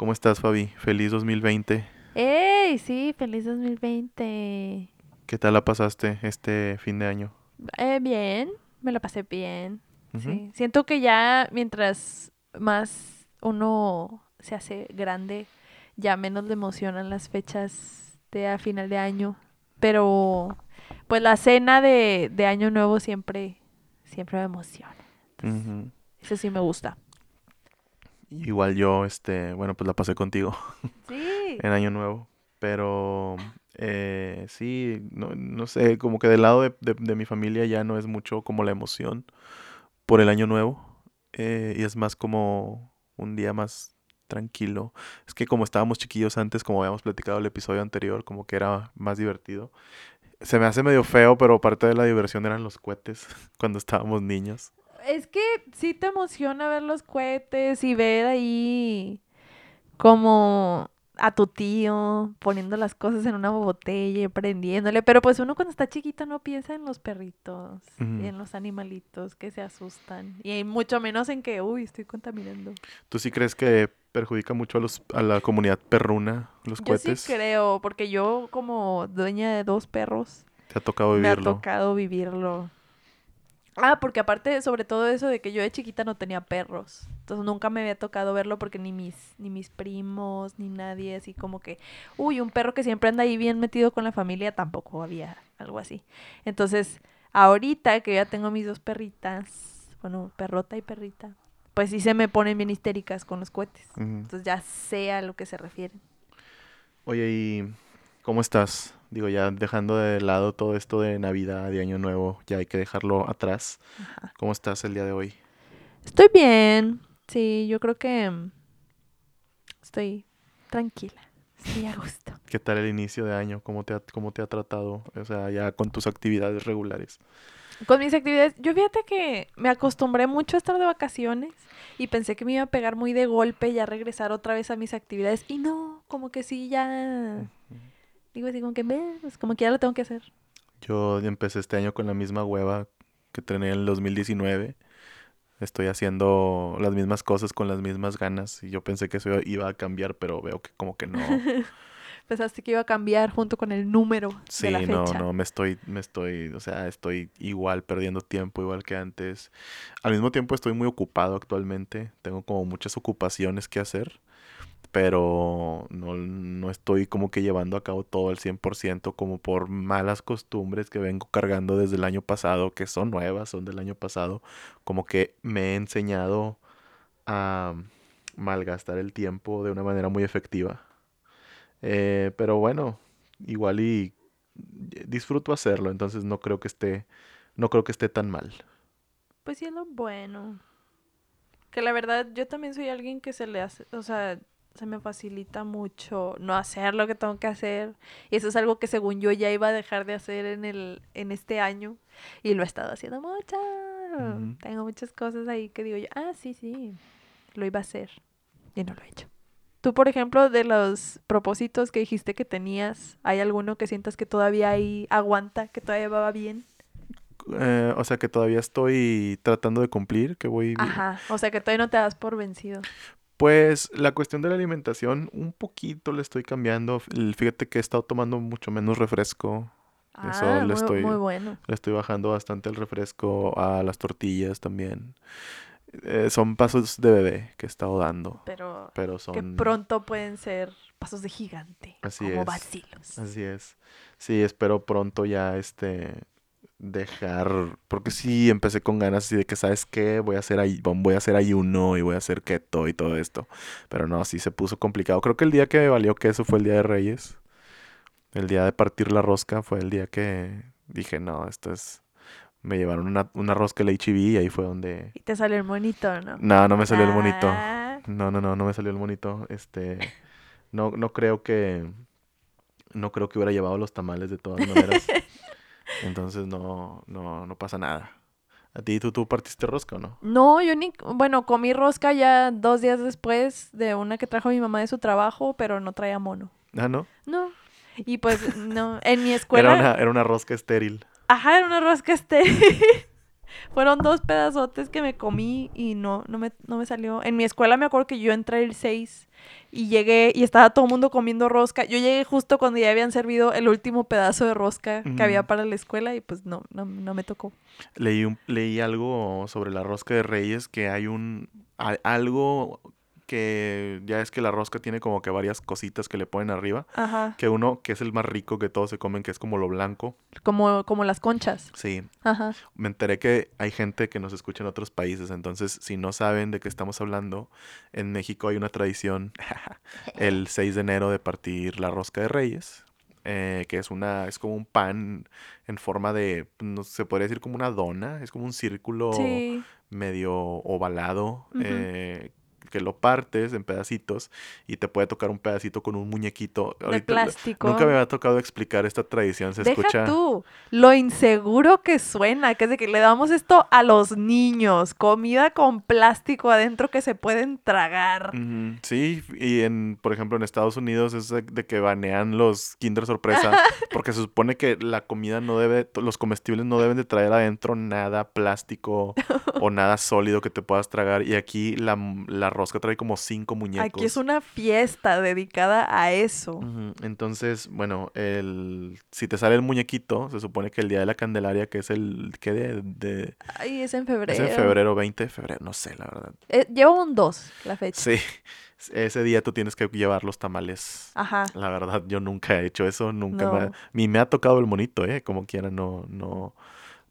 ¿Cómo estás, Fabi? Feliz 2020. ¡Ey! Sí, feliz 2020. ¿Qué tal la pasaste este fin de año? Eh, bien, me lo pasé bien. Sí. Siento que ya mientras más uno se hace grande, ya menos le emocionan las fechas de a final de año. Pero pues la cena de, de año nuevo siempre, siempre me emociona. Entonces. Eso sí me gusta. Igual yo, este, bueno, pues la pasé contigo Sí. en Año Nuevo. Pero eh, sí, no, no sé, como que del lado de, de- de mi familia ya no es mucho como la emoción por el Año Nuevo. eh, y es más como un día más tranquilo. Es que como estábamos chiquillos antes, como habíamos platicado el episodio anterior, como que era más divertido. Se me hace medio feo, pero parte de la diversión eran los cohetes cuando estábamos niños. Es que sí te emociona ver los cohetes y ver ahí como a tu tío poniendo las cosas en una botella y prendiéndole, pero pues uno cuando está chiquito no piensa en los perritos y en los animalitos que se asustan y mucho menos en que, uy, estoy contaminando. ¿Tú sí crees que perjudica mucho a los a la comunidad perruna los Yo cohetes? sí creo, porque yo como dueña de dos perros Te ha tocado me ha vivirlo. tocado vivirlo. Ah, porque aparte, sobre todo eso de que yo de chiquita no tenía perros. Entonces nunca me había tocado verlo porque ni mis, ni mis primos, ni nadie así como que, uy, un perro que siempre anda ahí bien metido con la familia, tampoco había algo así. Entonces, ahorita que ya tengo mis dos perritas, bueno, perrota y perrita, pues sí se me ponen bien histéricas con los cohetes. Entonces ya sé a lo que se refieren. Oye, ¿y cómo estás? Digo, ya dejando de lado todo esto de Navidad y Año Nuevo, ya hay que dejarlo atrás. Ajá. ¿Cómo estás el día de hoy? Estoy bien. Sí, yo creo que mm, estoy tranquila. Estoy a gusto. ¿Qué tal el inicio de año? ¿Cómo te ha, cómo te ha tratado? O sea, ya con tus actividades regulares. Con mis actividades, yo fíjate que me acostumbré mucho a estar de vacaciones y pensé que me iba a pegar muy de golpe y ya regresar otra vez a mis actividades. Y no, como que sí, ya. Digo así, como que, "Ve, pues como que ya lo tengo que hacer. Yo empecé este año con la misma hueva que tenía en el 2019. Estoy haciendo las mismas cosas con las mismas ganas y yo pensé que eso iba a cambiar, pero veo que como que no. Pensaste que iba a cambiar junto con el número Sí, de la no, fecha. no, me estoy, me estoy, o sea, estoy igual perdiendo tiempo, igual que antes. Al mismo tiempo estoy muy ocupado actualmente, tengo como muchas ocupaciones que hacer, pero no, no estoy como que llevando a cabo todo al 100% como por malas costumbres que vengo cargando desde el año pasado, que son nuevas, son del año pasado, como que me he enseñado a malgastar el tiempo de una manera muy efectiva. Eh, pero bueno, igual y disfruto hacerlo, entonces no creo que esté, no creo que esté tan mal. Pues sí lo bueno. Que la verdad, yo también soy alguien que se le hace, o sea, se me facilita mucho no hacer lo que tengo que hacer. Y eso es algo que según yo ya iba a dejar de hacer en el, en este año. Y lo he estado haciendo mucho. Tengo muchas cosas ahí que digo yo, ah, sí, sí, lo iba a hacer. Y no lo he hecho. Tú, por ejemplo, de los propósitos que dijiste que tenías, ¿hay alguno que sientas que todavía ahí aguanta, que todavía va bien? Eh, o sea que todavía estoy tratando de cumplir, que voy... Ajá, o sea que todavía no te das por vencido. Pues la cuestión de la alimentación, un poquito le estoy cambiando. Fíjate que he estado tomando mucho menos refresco. Eso Ah, le muy, estoy- muy bueno. Le estoy bajando bastante el refresco a las tortillas también. Eh, son pasos de bebé que he estado dando, Pero pero que son... pronto pueden ser pasos de gigante, Así como es. vacilos. Así es. Sí, espero pronto ya este dejar, porque sí empecé con ganas así de que sabes qué, voy a hacer ay- voy a hacer ayuno y voy a hacer keto y todo esto. Pero no, sí se puso complicado. Creo que el día que me valió queso fue el día de Reyes. El día de partir la rosca fue el día que dije, no, esto es me llevaron una, una rosca el HEB y ahí fue donde Y te sale el monito, ¿no? no, no me salió el monito. Ah, No, no, no, no me salió el monito. Este, no, no creo que, no creo que hubiera llevado los tamales de todas maneras. Entonces no, no, no pasa nada. ¿A ti tú, tú partiste rosca o no? No, yo ni, bueno, comí rosca ya dos días después de una que trajo mi mamá de su trabajo, pero no traía mono. Ah, ¿no? No. Y pues, no, en mi Era escuela... una, era una rosca estéril. Ajá, era una rosca este. Fueron dos pedazotes que me comí y no, no me, no me salió. En mi escuela me acuerdo que yo entré el 6 y llegué y estaba todo el mundo comiendo rosca. Yo llegué justo cuando ya habían servido el último pedazo de rosca que había para la escuela y pues no, no, no me tocó. Leí, un- leí algo sobre la rosca de Reyes, que hay un a- algo que ya es que la rosca tiene como que varias cositas que le ponen arriba, Ajá. que uno que es el más rico que todos se comen, que es como lo blanco. Como, como las conchas. Sí, Ajá. me enteré que hay gente que nos escucha en otros países, entonces si no saben de qué estamos hablando, en México hay una tradición el 6 de enero de partir la rosca de Reyes, eh, que es una es como un pan en forma de no se podría decir como una dona, es como un círculo Sí. medio ovalado eh, que lo partes en pedacitos y te puede tocar un pedacito con un muñequito. De Ahorita plástico. nunca me había tocado explicar esta tradición, se Deja escucha. tú lo inseguro que suena, que es de que le damos esto a los niños, comida con plástico adentro que se pueden tragar. Sí, y en, por ejemplo, en Estados Unidos es de, de que banean los Kinder Sorpresa porque se supone que la comida no debe, los comestibles no deben de traer adentro nada plástico o nada sólido que te puedas tragar y aquí la, la rosca trae como cinco muñecos. Aquí es una fiesta dedicada a eso. Entonces, bueno, el, si te sale el muñequito, se supone que el día de la Candelaria, que es el, ¿qué de, de- Ay, es en febrero. es en febrero, 20 de febrero, no sé, la verdad. Eh, lleva un 2 la fecha. Sí, ese día tú tienes que llevar los tamales. Ajá. La verdad, yo nunca he hecho eso, nunca me ha, ni me ha tocado el monito, eh, como quiera, no, no,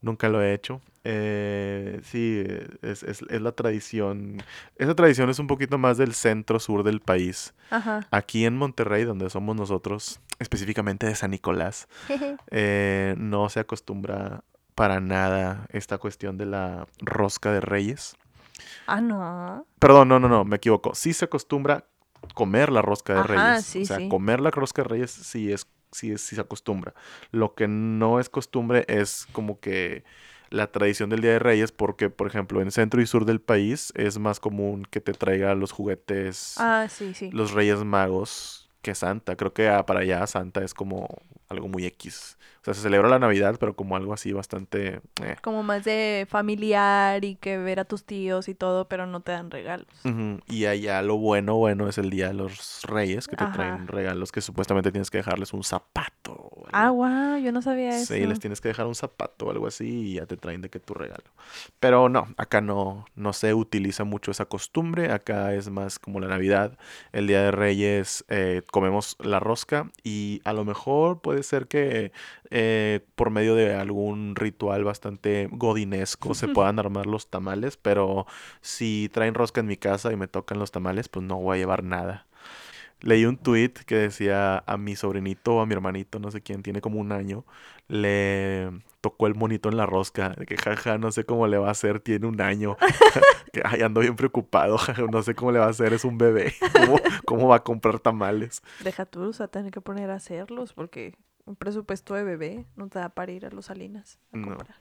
nunca lo he hecho. Eh, sí, es, es, es la tradición. Esa tradición es un poquito más del centro sur del país. Ajá. Aquí en Monterrey, donde somos nosotros, específicamente de San Nicolás, eh, no se acostumbra para nada esta cuestión de la rosca de reyes. ah, no. Perdón, no, no, no, me equivoco. Sí se acostumbra comer la rosca de Ajá, reyes. sí, o sea, sí. comer la rosca de reyes sí es, sí es, sí se acostumbra. Lo que no es costumbre es como que la tradición del Día de Reyes, porque, por ejemplo, en centro y sur del país es más común que te traiga los juguetes, Ah, sí, sí. los Reyes Magos, que Santa. Creo que ah, para allá Santa es como algo muy X. O sea, se celebra la Navidad, pero como algo así bastante... eh. Como más de familiar y que ver a tus tíos y todo, pero no te dan regalos. Ujú, Y allá lo bueno, bueno es el Día de los Reyes, que te Ajá. traen regalos que supuestamente tienes que dejarles un zapato. o Ah, guau, yo no sabía eso. Sí, les tienes que dejar un zapato o algo así y ya te traen de que tu regalo. Pero no, acá no, no se utiliza mucho esa costumbre. Acá es más como la Navidad. El Día de Reyes eh, comemos la rosca y a lo mejor puede ser que eh, por medio de algún ritual bastante godinesco se puedan armar los tamales. Pero si traen rosca en mi casa y me tocan los tamales, pues no voy a llevar nada. Leí un tweet que decía a mi sobrinito o a mi hermanito, no sé quién, tiene como un año, le tocó el monito en la rosca, de que jaja, no sé cómo le va a hacer, tiene un año, que ay, ando bien preocupado, no sé cómo le va a hacer, es un bebé, ¿cómo, cómo va a comprar tamales? Deja tú, o sea, tener que poner a hacerlos porque un presupuesto de bebé no te da para ir a los Salinas a No. comprar.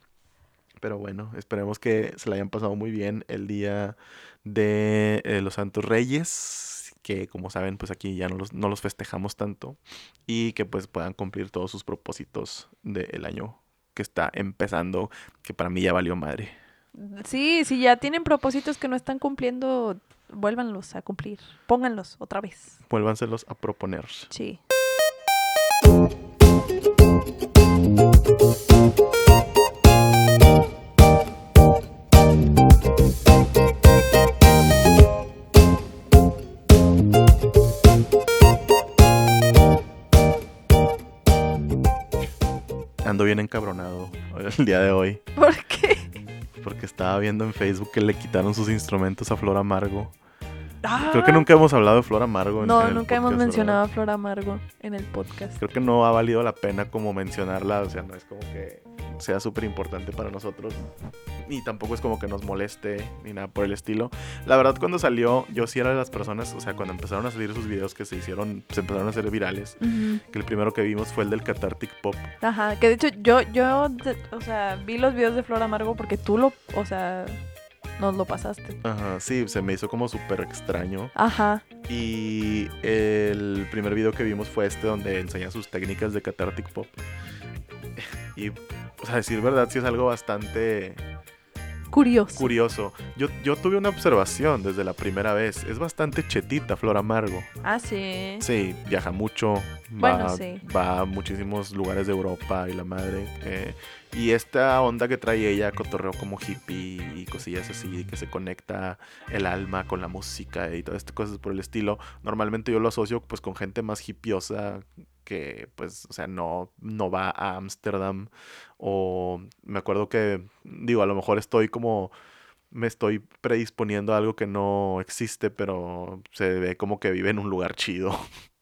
Pero bueno, esperemos que se la hayan pasado muy bien el día de eh, los Santos Reyes, que como saben, pues aquí ya no los, no los festejamos tanto, y que pues puedan cumplir todos sus propósitos del año que está empezando, que para mí ya valió madre. Sí, si ya tienen propósitos que no están cumpliendo, vuélvanlos a cumplir. Pónganlos otra vez. Vuélvanselos a proponer. Sí. Ando bien encabronado el día de hoy, ¿Por qué? porque estaba viendo en Facebook que le quitaron sus instrumentos a Flor Amargo. Ah, Creo que nunca hemos hablado de Flor Amargo. en- No, en nunca hemos mencionado a Flor Amargo en el podcast. creo que no ha valido la pena como mencionarla, o sea, no es como que sea súper importante para nosotros, ni tampoco es como que nos moleste, ni nada por el estilo. La verdad, cuando salió, yo sí era de las personas, o sea, cuando empezaron a salir sus videos que se hicieron, se empezaron a hacer virales, que el primero que vimos fue el del Cathartic Pop. Ajá, que de hecho yo, yo, o sea, vi los videos de Flor Amargo porque tú lo, o sea, nos lo pasaste. Ajá, sí, se me hizo como súper extraño. Ajá, Y el primer video que vimos fue este donde enseña sus técnicas de Cathartic Pop. Y, o sea, decir verdad, sí es algo bastante Curioso. curioso. Yo, yo tuve una observación desde la primera vez. Es bastante chetita Flor Amargo. ah, sí. Sí, viaja mucho. Bueno, Va, sí. va a muchísimos lugares de Europa y la madre. eh, y esta onda que trae ella, cotorreo como hippie y cosillas así, que se conecta el alma con la música y todas estas cosas por el estilo. Normalmente yo lo asocio pues con gente más hippiosa que pues, o sea, no, no va a Ámsterdam. O me acuerdo que, digo, a lo mejor estoy como me estoy predisponiendo a algo que no existe, pero se ve como que vive en un lugar chido.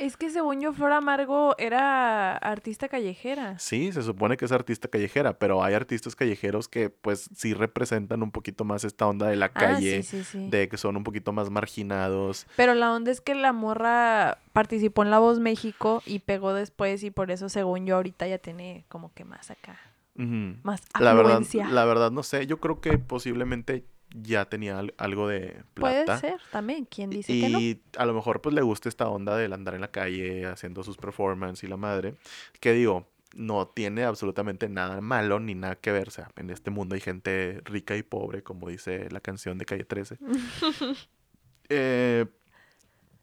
Es que según yo, Flor Amargo era artista callejera. Sí, se supone que es artista callejera, pero hay artistas callejeros que pues sí representan un poquito más esta onda de la Ah, calle, sí, sí, sí. de que son un poquito más marginados. Pero la onda es que la morra participó en La Voz México y pegó después y por eso, según yo, ahorita ya tiene como que más acá, más La verdad, afluencia. la verdad no sé, yo creo que posiblemente ya tenía al- algo de Puede plata. ser también, ¿quién dice que no? Y a lo mejor pues le gusta esta onda del andar en la calle haciendo sus performances y la madre. Que digo, no tiene absolutamente nada malo ni nada que ver. O sea, en este mundo hay gente rica y pobre, como dice la canción de Calle 13. Eh,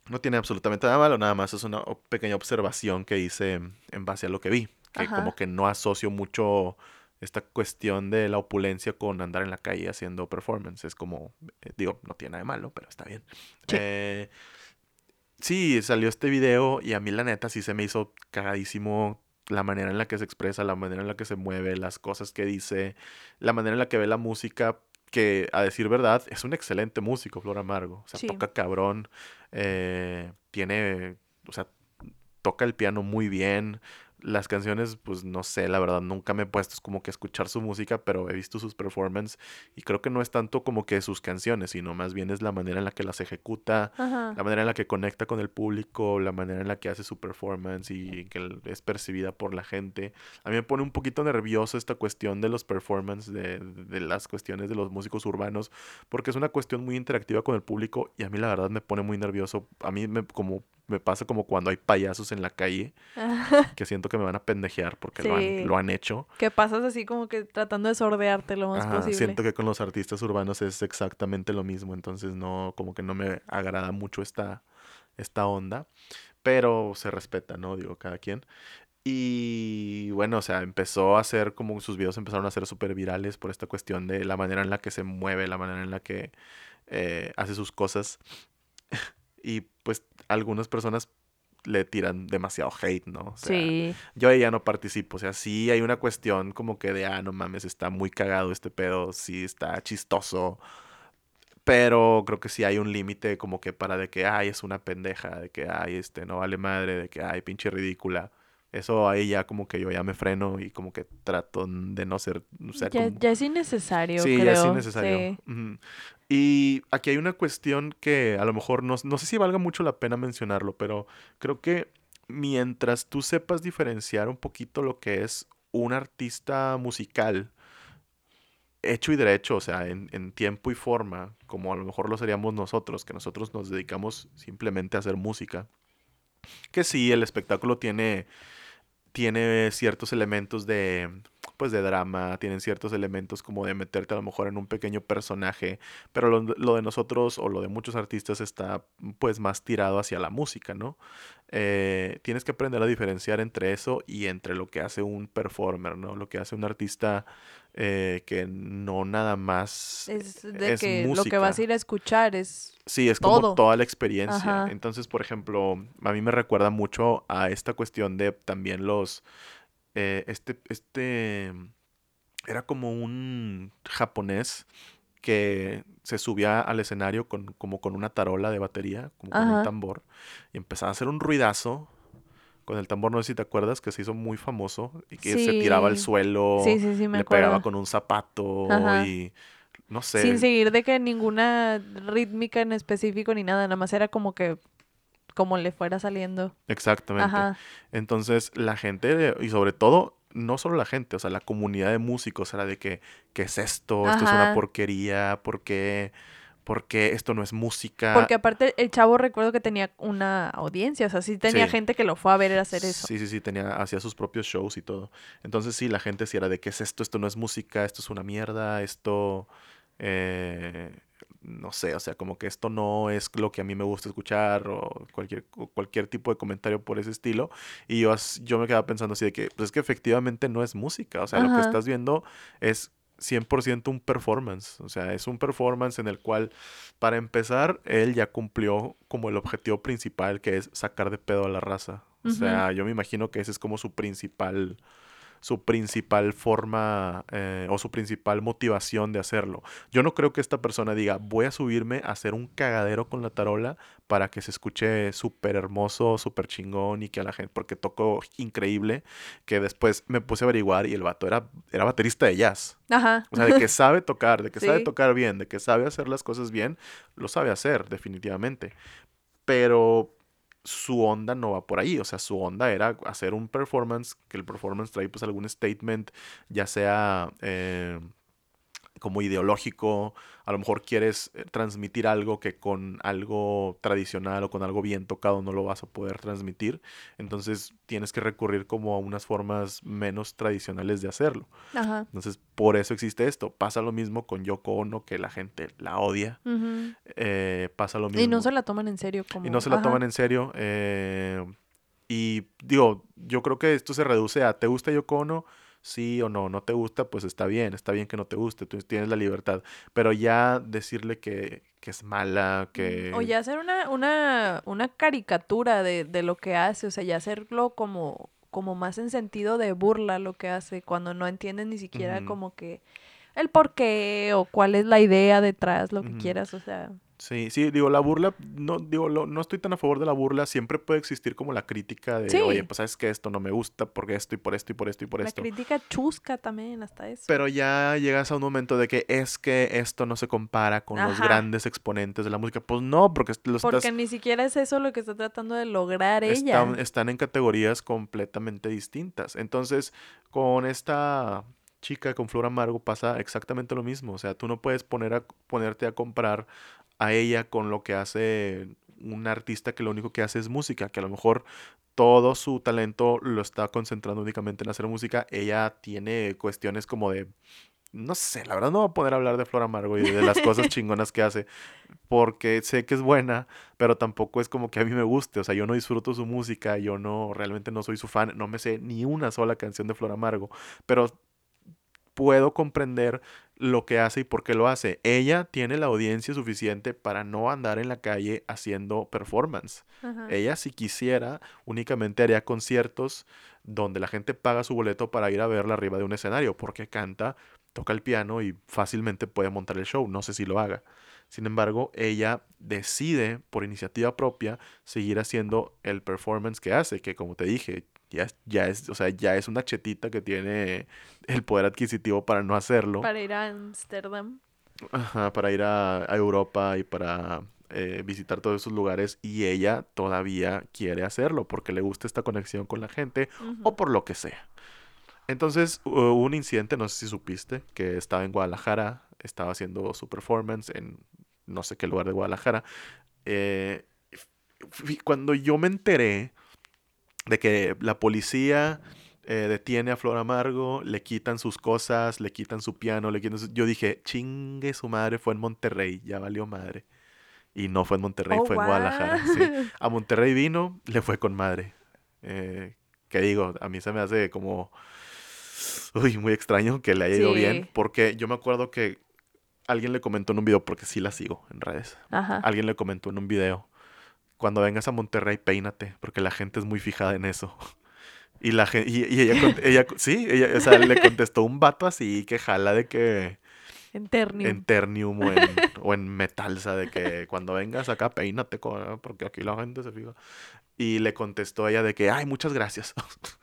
no tiene absolutamente nada malo, nada más es una pequeña observación que hice en base a lo que vi. Que Ajá. como que no asocio mucho esta cuestión de la opulencia con andar en la calle haciendo performance. Es como, eh, digo, no tiene nada de malo, pero está bien. Sí. Eh, sí, salió este video y a mí la neta sí se me hizo cagadísimo la manera en la que se expresa, la manera en la que se mueve, las cosas que dice, la manera en la que ve la música, que a decir verdad es un excelente músico, Flor Amargo. O sea, Sí. toca cabrón, eh, tiene, o sea, toca el piano muy bien. Las canciones, pues no sé, la verdad, nunca me he puesto como que escuchar su música, pero he visto sus performances y creo que no es tanto como que sus canciones, sino más bien es la manera en la que las ejecuta, Ajá. la manera en la que conecta con el público, la manera en la que hace su performance y que es percibida por la gente. A mí me pone un poquito nervioso esta cuestión de los performances, de, de las cuestiones de los músicos urbanos, porque es una cuestión muy interactiva con el público y a mí la verdad me pone muy nervioso. A mí me, como, me pasa como cuando hay payasos en la calle, que siento que me van a pendejear porque lo, han, lo han hecho. Que pasas así como que tratando de sordearte lo más Ajá, posible. siento que con los artistas urbanos es exactamente lo mismo, entonces no, como que no me agrada mucho esta, esta onda, pero se respeta, ¿no? Digo, cada quien. Y bueno, o sea, empezó a hacer como sus videos empezaron a ser súper virales por esta cuestión de la manera en la que se mueve, la manera en la que eh, hace sus cosas. Y pues algunas personas le tiran demasiado hate, ¿no? O sea, Sí. yo ahí ya no participo. O sea, sí hay una cuestión como que de, ah, no mames, está muy cagado este pedo, sí está chistoso. Pero creo que sí hay un límite como que para de que, ay, es una pendeja, de que, ay, este, no vale madre, de que, ay, pinche ridícula. Eso ahí ya como que yo ya me freno y como que trato de no ser, o sea, Ya, como- ya es innecesario, Sí, creo. ya es innecesario. sí. Ujú. Y aquí hay una cuestión que a lo mejor no, no sé si valga mucho la pena mencionarlo, pero creo que mientras tú sepas diferenciar un poquito lo que es un artista musical, hecho y derecho, o sea, en, en tiempo y forma, como a lo mejor lo seríamos nosotros, que nosotros nos dedicamos simplemente a hacer música, que sí, el espectáculo tiene, tiene ciertos elementos de, pues, de drama, tienen ciertos elementos como de meterte a lo mejor en un pequeño personaje, pero lo, lo de nosotros o lo de muchos artistas está, pues, más tirado hacia la música, ¿no? Eh, tienes que aprender a diferenciar entre eso y entre lo que hace un performer, ¿no? Lo que hace un artista eh, que no nada más Es de es que lo que música. vas a ir a escuchar es... Sí, es como todo. toda la experiencia. Ajá. Entonces, por ejemplo, a mí me recuerda mucho a esta cuestión de también los... eh, este, este... Era como un japonés que se subía al escenario con, como con una tarola de batería, como con un tambor, y empezaba a hacer un ruidazo con el tambor, no sé si te acuerdas, que se hizo muy famoso y que se tiraba al suelo, Sí, sí, sí, me le pegaba con un zapato Ajá. y no sé. Sin seguir de que ninguna rítmica en específico ni nada, nada más era como que como le fuera saliendo. Exactamente. Ajá. Entonces, la gente, y sobre todo, no solo la gente, o sea, la comunidad de músicos era de que, ¿qué es esto? Esto es una porquería, ¿por qué? porque esto no es música. Porque aparte el chavo recuerdo que tenía una audiencia, o sea, sí tenía Sí. gente que lo fue a ver hacer eso. Sí, sí, sí, tenía, hacía sus propios shows y todo. Entonces sí, la gente sí era de qué es esto, esto no es música, esto es una mierda, esto, eh, no sé, o sea, como que esto no es lo que a mí me gusta escuchar o cualquier, o cualquier tipo de comentario por ese estilo. Y yo, yo me quedaba pensando así de que, pues es que efectivamente no es música, o sea, lo que estás viendo es 100% un performance, o sea, es un performance en el cual, para empezar, él ya cumplió como el objetivo principal, que es sacar de pedo a la raza. O sea, yo me imagino que ese es como su principal, su principal forma eh, o su principal motivación de hacerlo. Yo no creo que esta persona diga, voy a subirme a hacer un cagadero con la tarola para que se escuche súper hermoso, súper chingón y que a la gente, porque tocó increíble, que después me puse a averiguar y el vato era, era baterista de jazz. Ajá. O sea, de que sabe tocar, de que sabe tocar bien, de que sabe hacer las cosas bien, lo sabe hacer, definitivamente. Pero su onda no va por ahí. O sea, su onda era hacer un performance, que el performance trae pues algún statement, ya sea eh, como ideológico, a lo mejor quieres eh, transmitir algo que con algo tradicional o con algo bien tocado no lo vas a poder transmitir. Entonces tienes que recurrir como a unas formas menos tradicionales de hacerlo. Ajá. Entonces, por eso existe esto. Pasa lo mismo con Yoko Ono, que la gente la odia. Eh, pasa lo mismo. Y no se la toman en serio como... Y no se la Ajá. toman en serio. eh, y digo, yo creo que esto se reduce a, ¿te gusta Yoko Ono? Sí o no. No te gusta, pues está bien. Está bien que no te guste. Tú tienes la libertad. Pero ya decirle que, que es mala, que... O ya hacer una, una, una caricatura de, de lo que hace, o sea, ya hacerlo como, como más en sentido de burla lo que hace, cuando no entienden ni siquiera como que el por qué o cuál es la idea detrás, lo que quieras, o sea. Sí, sí, digo, la burla, no, digo, lo- no estoy tan a favor de la burla, siempre puede existir como la crítica de, Sí. oye, pues sabes que esto no me gusta, porque esto y por esto y por esto y por La esto. crítica chusca también, hasta eso. Pero ya llegas a un momento de que es que esto no se compara con los grandes exponentes de la música. Pues no, porque lo Porque estás, ni siquiera es eso lo que está tratando de lograr ella. están, están en categorías completamente distintas. Entonces, con esta chica con Flor Amargo pasa exactamente lo mismo. O sea, tú no puedes poner a, ponerte a comparar a ella con lo que hace un artista que lo único que hace es música, que a lo mejor todo su talento lo está concentrando únicamente en hacer música. Ella tiene cuestiones como de no sé, la verdad no voy a poner a hablar de Flor Amargo y de las cosas chingonas que hace, porque sé que es buena, pero tampoco es como que a mí me guste, o sea, yo no disfruto su música, yo no, realmente no soy su fan, no me sé ni una sola canción de Flor Amargo, pero puedo comprender lo que hace y por qué lo hace. Ella tiene la audiencia suficiente para no andar en la calle haciendo performance. Ajá. Ella, si quisiera, únicamente haría conciertos donde la gente paga su boleto para ir a verla arriba de un escenario, porque canta, toca el piano y fácilmente puede montar el show. No sé si lo haga. Sin embargo, ella decide, por iniciativa propia, seguir haciendo el performance que hace, que como te dije, ya, es- ya es, o sea, ya es una chetita que tiene el poder adquisitivo para no hacerlo. Para ir a Ámsterdam. Ajá, para ir a, a Europa y para eh, visitar todos esos lugares y ella todavía quiere hacerlo porque le gusta esta conexión con la gente o por lo que sea. Entonces hu- hubo un incidente, no sé si supiste, que estaba en Guadalajara, estaba haciendo su performance en no sé qué lugar de Guadalajara. eh, cuando yo me enteré de que la policía eh, detiene a Flor Amargo, le quitan sus cosas, le quitan su piano, le quitan su- Yo dije, chingue su madre, fue en Monterrey, ya valió madre. Y no fue en Monterrey, Oh, fue en Guadalajara. sí. A Monterrey vino, le fue con madre. Eh, que digo, a mí se me hace como... Uy, muy extraño que le haya ido bien, porque yo me acuerdo que alguien le comentó en un video, porque sí la sigo en redes. Ajá. Alguien le comentó en un video, cuando vengas a Monterrey, peínate, porque la gente es muy fijada en eso. Y la gente, y, y ella, ella, sí, ella, o sea, le contestó un vato así que jala de que En Ternium. en Ternium o en, o en Metalsa, de que cuando vengas acá, peínate, porque aquí la gente se fija. Y le contestó ella de que, ay, muchas gracias.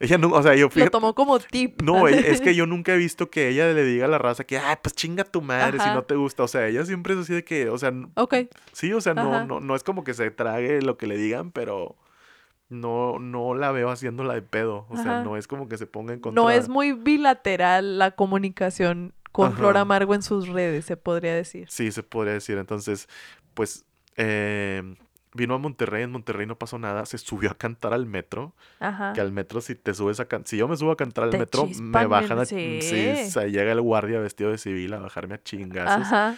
ella no, o sea, yo Lo fíjate, tomó como tip. no, es que yo nunca he visto que ella le diga a la raza que, ay, pues chinga tu madre si Ajá. no te gusta. O sea, ella siempre es así de que, o sea, Ok. sí, o sea, no, no, no es como que se trague lo que le digan, pero no, no la veo haciéndola de pedo. O sea, Ajá. no es como que se ponga en contra. No es muy bilateral la comunicación con Flor Ajá. Amargo en sus redes, se podría decir. Sí, se podría decir. Entonces, pues, eh, vino a Monterrey, en Monterrey no pasó nada, se subió a cantar al metro, Ajá. que al metro si te subes a cantar, si yo me subo a cantar al Te metro, me bajan a... sí. Sí, o sea, llega el guardia vestido de civil a bajarme a chingazos. Ajá.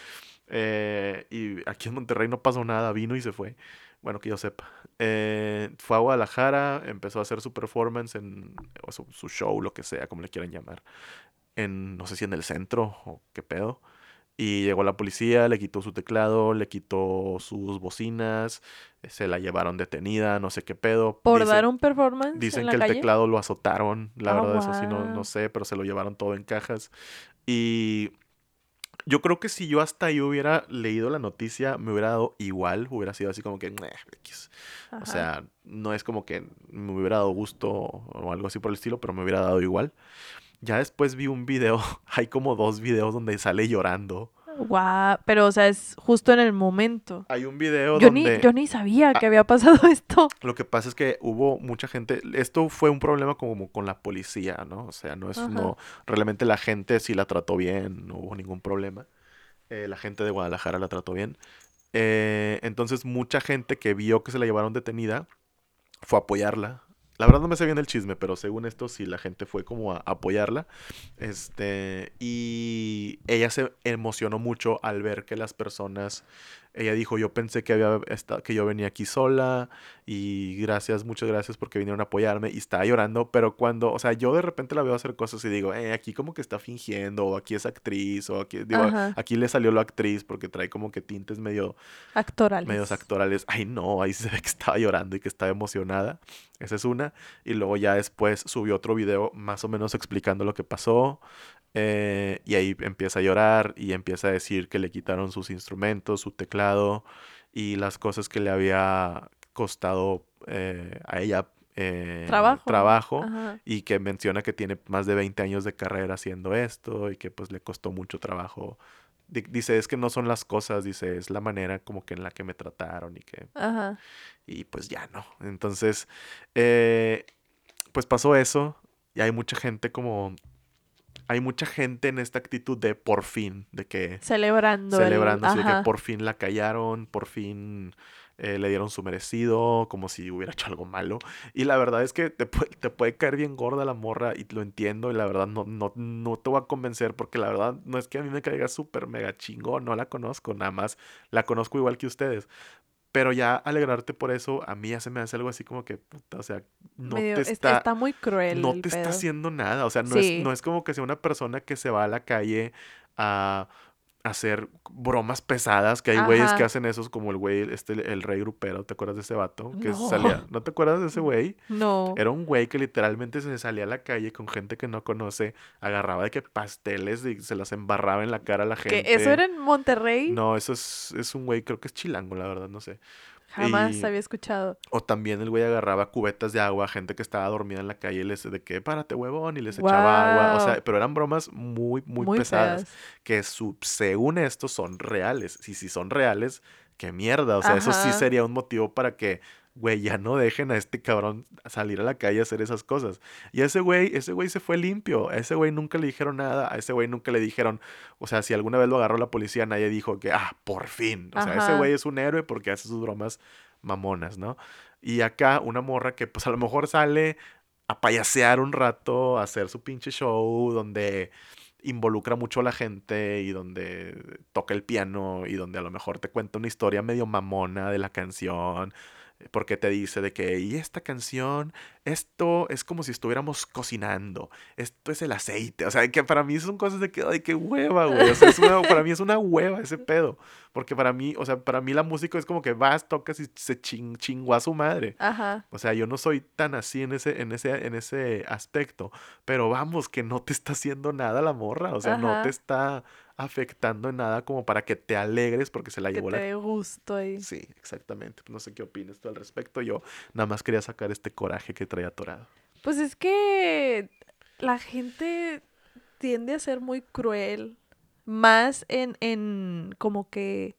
Eh, y aquí en Monterrey no pasó nada, vino y se fue. Bueno, que yo sepa. Eh, fue a Guadalajara, empezó a hacer su performance en o su, su show, lo que sea, como le quieran llamar. En, no sé si en el centro o qué pedo. Y llegó la policía, le quitó su teclado, le quitó sus bocinas, se la llevaron detenida, no sé qué pedo. Por dar un performance Dicen en la que el teclado lo azotaron, la Ah, verdad, eso sí no, no sé, pero se lo llevaron todo en cajas. Y yo creo que si yo hasta ahí hubiera leído la noticia, me hubiera dado igual, hubiera sido así como que, o sea, no es como que me hubiera dado gusto o algo así por el estilo, pero me hubiera dado igual. Ya después vi un video, hay como dos videos donde sale llorando. Guau, pero o sea, es justo en el momento. Hay un video Yo ni, donde... yo ni sabía Ah. que había pasado esto. Lo que pasa es que hubo mucha gente, esto fue un problema como con la policía, ¿no? O sea, no es, Ajá. no, realmente la gente sí la trató bien, no hubo ningún problema. Eh, la gente de Guadalajara la trató bien. Eh, entonces mucha gente que vio que se la llevaron detenida fue a apoyarla. La verdad no me sé bien el chisme, pero según esto sí la gente fue como a apoyarla. Este, y ella se emocionó mucho al ver que las personas, ella dijo, yo pensé que había esta- que yo venía aquí sola y gracias, muchas gracias porque vinieron a apoyarme y estaba llorando, pero cuando, o sea, yo de repente la veo hacer cosas y digo, eh, aquí como que está fingiendo o aquí es actriz o aquí, digo, Ajá. aquí le salió la actriz porque trae como que tintes medio Actorales. medios actorales. Ay, no, ahí se ve que estaba llorando y que estaba emocionada. Esa es una. Y luego ya después subió otro video más o menos explicando lo que pasó. Eh, y ahí empieza a llorar y empieza a decir que le quitaron sus instrumentos, su teclado y las cosas que le había costado eh, a ella eh, Trabajo. trabajo y que menciona que tiene más de 20 años de carrera haciendo esto y que pues le costó mucho trabajo. Di- Dice, es que no son las cosas, dice, es la manera como que en la que me trataron y que, Ajá. y pues ya no. Entonces, eh, pues pasó eso y hay mucha gente como, hay mucha gente en esta actitud de por fin, de que Celebrando. el- celebrando, así de que por fin la callaron, por fin eh, le dieron su merecido, como si hubiera hecho algo malo. Y la verdad es que te, te puede caer bien gorda la morra y lo entiendo y la verdad no, no, no te voy a convencer porque la verdad no es que a mí me caiga súper mega chingón, no la conozco, nada más la conozco igual que ustedes. Pero ya alegrarte por eso, a mí ya se me hace algo así como que, puta, o sea, no Medio- te es- está, está muy cruel. no te está haciendo nada. O sea, no, Sí. es, no es como que sea una persona que se va a la calle a hacer bromas pesadas, que hay güeyes que hacen esos como el güey, este, el rey grupero, ¿te acuerdas de ese vato? Que No. salía, ¿no te acuerdas de ese güey? No. Era un güey que literalmente se salía a la calle con gente que no conoce, agarraba de que pasteles y se las embarraba en la cara a la ¿Que gente. eso era en Monterrey? No, eso es, es un güey, creo que es chilango, la verdad, no sé. Jamás y- había escuchado. O también el güey agarraba cubetas de agua a gente que estaba dormida en la calle y les de que párate huevón y les echaba agua. O sea, pero eran bromas muy, muy, Muy pesadas. feas. Que su- según esto son reales. Y si son reales, qué mierda. O sea, eso sí sería un motivo para que, güey, ya no dejen a este cabrón salir a la calle a hacer esas cosas. Y ese güey, ese güey se fue limpio. A ese güey nunca le dijeron nada. A ese güey nunca le dijeron, o sea, si alguna vez lo agarró la policía, nadie dijo que, ah, por fin. O sea, ese güey es un héroe porque hace sus bromas mamonas, ¿no? Y acá una morra que pues a lo mejor sale a payasear un rato, a hacer su pinche show donde involucra mucho a la gente y donde toca el piano y donde a lo mejor te cuenta una historia medio mamona de la canción. Porque te dice de que, y esta canción, esto es como si estuviéramos cocinando, esto es el aceite. O sea, que para mí son cosas de que, ay, qué hueva, güey. O sea, es una- para mí es una hueva ese pedo. Porque para mí, o sea, para mí la música es como que vas, tocas y se ching, chingó a su madre. Ajá. O sea, yo no soy tan así en ese, en ese, en ese aspecto. Pero vamos, que no te está haciendo nada la morra. O sea, no Ajá. te está afectando en nada como para que te alegres porque se la Que llevó te la... dé gusto ahí. Sí, exactamente. No sé qué opinas tú al respecto. Yo nada más quería sacar este coraje que traía atorado. Pues es que la gente tiende a ser muy cruel. Más en, en como que,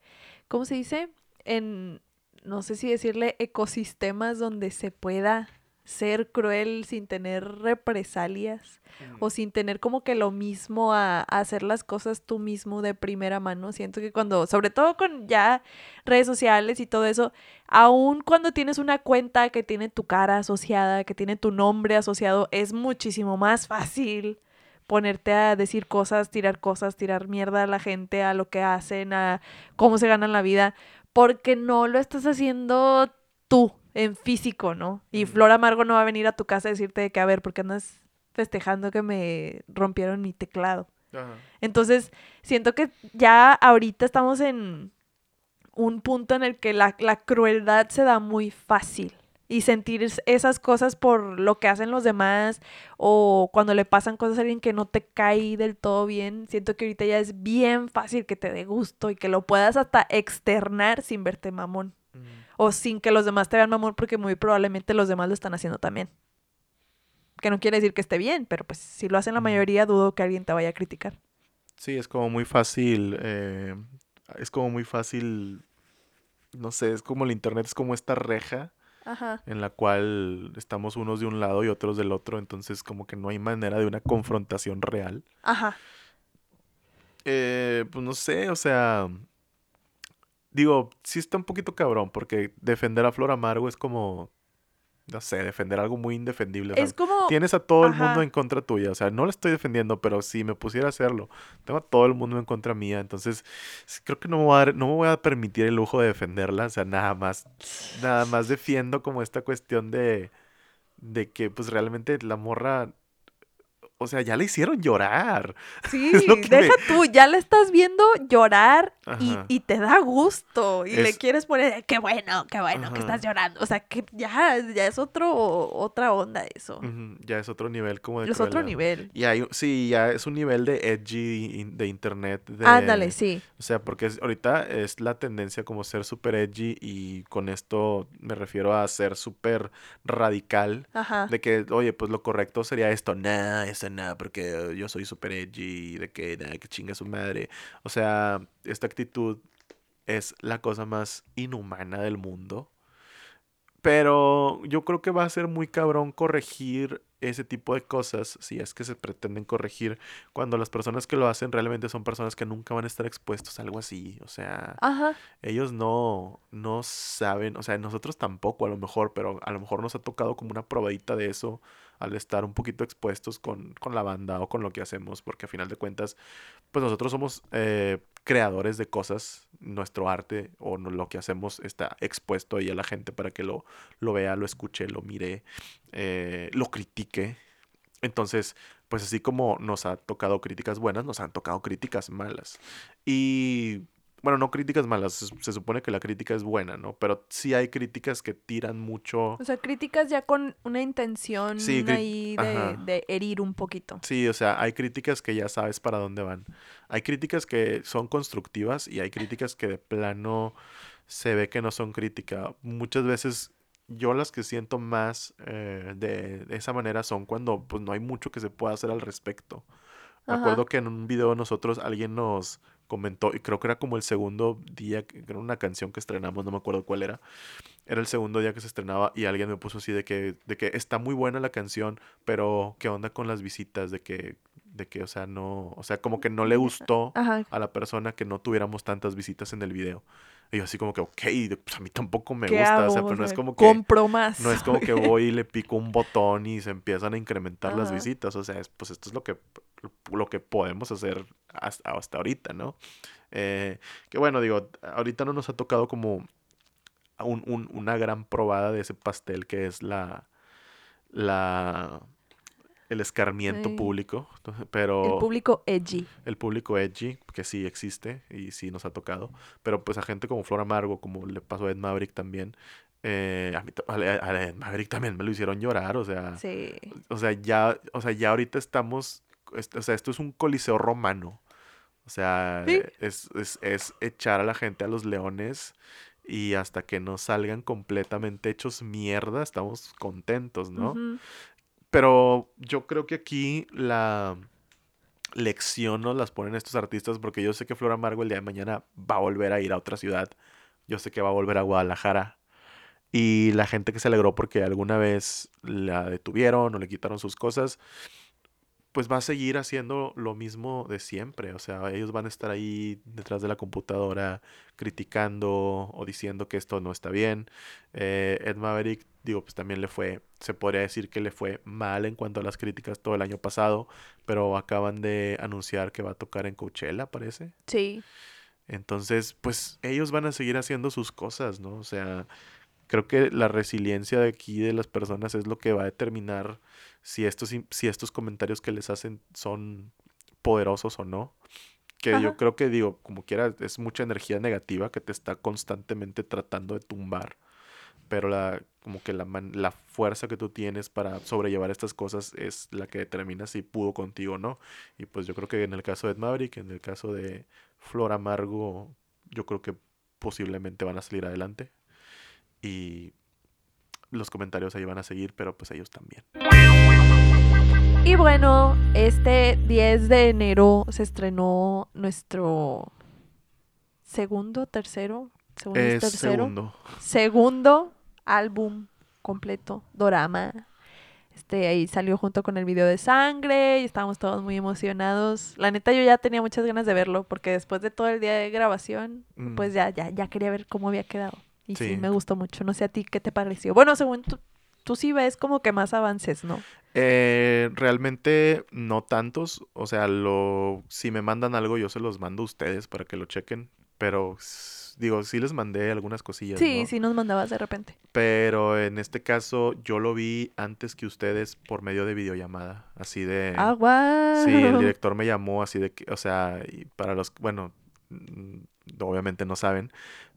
¿cómo se dice? En, no sé si decirle ecosistemas donde se pueda ser cruel sin tener represalias o sin tener como que lo mismo a, a, hacer las cosas tú mismo de primera mano. Siento que cuando, sobre todo con ya redes sociales y todo eso, aún cuando tienes una cuenta que tiene tu cara asociada, que tiene tu nombre asociado, es muchísimo más fácil ponerte a decir cosas, tirar cosas, tirar mierda a la gente, a lo que hacen, a cómo se ganan la vida, porque no lo estás haciendo tú en físico, ¿no? Y Flor Amargo no va a venir a tu casa a decirte que, a ver, porque andas festejando que me rompieron mi teclado. Entonces, siento que ya ahorita estamos en un punto en el que la, la crueldad se da muy fácil y sentir esas cosas por lo que hacen los demás o cuando le pasan cosas a alguien que no te cae del todo bien, siento que ahorita ya es bien fácil que te dé gusto y que lo puedas hasta externar sin verte mamón o sin que los demás te vean mamón porque muy probablemente los demás lo están haciendo también. Que no quiere decir que esté bien, pero pues si lo hacen la mayoría dudo que alguien te vaya a criticar. Sí, es como muy fácil, eh, es como muy fácil, no sé, es como el internet, es como esta reja en la cual estamos unos de un lado y otros del otro, entonces como que no hay manera de una confrontación real. Ajá. Eh, pues no sé, o sea, digo, sí está un poquito cabrón, porque defender a Flor Amargo es como no sé, defender algo muy indefendible. es como... Tienes a todo el mundo en contra tuya. O sea, no lo estoy defendiendo, pero si me pusiera a hacerlo, tengo a todo el mundo en contra mía. Entonces, creo que no me voy a, no me voy a permitir el lujo de defenderla. O sea, nada más, nada más defiendo como esta cuestión de, de que pues realmente la morra o sea, ya le hicieron llorar. Sí, deja tú, ya le estás viendo llorar y, te da gusto. Y le quieres poner, qué bueno, qué bueno que estás llorando. O sea, que ya, ya es otro, otra onda eso. Ya es otro nivel como de Es otro nivel. Y hay, sí, ya es un nivel de edgy de internet. De, Ándale, sí. O sea, porque ahorita es la tendencia como ser súper edgy y con esto me refiero a ser súper radical. Ajá. De que, oye, pues lo correcto sería esto. Nah, eso nada, porque yo soy super edgy, de que nada, que chinga su madre. O sea, esta actitud es la cosa más inhumana del mundo. Pero yo creo que va a ser muy cabrón corregir ese tipo de cosas, si es que se pretenden corregir, cuando las personas que lo hacen realmente son personas que nunca van a estar expuestos a algo así. O sea, ellos no, no saben, o sea, nosotros tampoco a lo mejor, pero a lo mejor nos ha tocado como una probadita de eso al estar un poquito expuestos con, con la banda o con lo que hacemos, porque a final de cuentas, pues nosotros somos eh, creadores de cosas, nuestro arte o lo que hacemos está expuesto ahí a la gente para que lo, lo vea, lo escuche, lo mire, eh, lo critique. Entonces, pues así como nos ha tocado críticas buenas, nos han tocado críticas malas. Y bueno, no críticas malas, se, supone que la crítica es buena, ¿no? Pero sí hay críticas que tiran mucho. O sea, críticas ya con una intención ahí de, de, herir un poquito. Sí, o sea, hay críticas que ya sabes para dónde van. Hay críticas que son constructivas y hay críticas que de plano se ve que no son crítica. Muchas veces yo las que siento más eh, de, de, esa manera son cuando pues no hay mucho que se pueda hacer al respecto. Me acuerdo que en un video nosotros alguien nos comentó, y creo que era como el segundo día, que era una canción que estrenamos, no me acuerdo cuál era. Era el segundo día que se estrenaba y alguien me puso así de que, de que está muy buena la canción, pero ¿qué onda con las visitas? De que, de que, o sea, no, o sea, como que no le gustó a la persona que no tuviéramos tantas visitas en el video. Y yo así como que, ok, pues a mí tampoco me gusta, o sea, pero no es como que... Compro más. No es como que voy y le pico un botón y se empiezan a incrementar las visitas, o sea, es, pues esto es lo que lo que podemos hacer hasta, hasta ahorita, ¿no? Eh, que bueno, digo, ahorita no nos ha tocado como un, una gran probada de ese pastel que es la, la, el escarmiento público, pero... El público edgy. El público edgy, que sí existe y sí nos ha tocado, pero pues a gente como Flor Amargo, como le pasó a Ed Maverick también, eh, a, mí, a, Ed Maverick también me lo hicieron llorar, o sea... Sí. O sea, ya, o sea, ya ahorita estamos o sea, esto es un coliseo romano. O sea, es, echar a la gente a los leones y hasta que no salgan completamente hechos mierda, estamos contentos, ¿no? Pero yo creo que aquí la lección nos las ponen estos artistas porque yo sé que Flor Amargo el día de mañana va a volver a ir a otra ciudad. Yo sé que va a volver a Guadalajara. Y la gente que se alegró porque alguna vez la detuvieron o le quitaron sus cosas, pues va a seguir haciendo lo mismo de siempre. O sea, ellos van a estar ahí detrás de la computadora criticando o diciendo que esto no está bien. Eh, Ed Maverick, digo, pues también le fue, se podría decir que le fue mal en cuanto a las críticas todo el año pasado, pero acaban de anunciar que va a tocar en Coachella, parece. Sí. Entonces, pues ellos van a seguir haciendo sus cosas, ¿no? O sea, creo que la resiliencia de aquí de las personas es lo que va a determinar si estos, si estos comentarios que les hacen son poderosos o no. Que yo creo que digo, como quiera, es mucha energía negativa que te está constantemente tratando de tumbar. Pero la, como que la, man- la fuerza que tú tienes para sobrellevar estas cosas es la que determina si pudo contigo o no. Y pues yo creo que en el caso de Ed Maverick, en el caso de Flor Amargo, yo creo que posiblemente van a salir adelante. Y los comentarios ahí van a seguir, pero pues ellos también. Y bueno, este 10 de enero se estrenó nuestro segundo, tercero, segundo, Es tercero, segundo. segundo álbum completo, Dorama. Este, ahí salió junto con el video de sangre y estábamos todos muy emocionados. La neta, yo ya tenía muchas ganas de verlo porque después de todo el día de grabación, Mm. pues ya, ya, ya quería ver cómo había quedado. Y sí. Sí. me gustó mucho. No sé a ti qué te pareció. Bueno, según tú, tú sí ves como que más avances, ¿no? Eh, realmente no tantos. O sea, lo, si me mandan algo, yo se los mando a ustedes para que lo chequen. Pero digo, sí les mandé algunas cosillas, Sí, ¿no? sí nos mandabas de repente. Pero en este caso yo lo vi antes que ustedes por medio de videollamada. Así de... Ah, guau. Sí, el director me llamó así de que, o sea, y para los, bueno, obviamente no saben,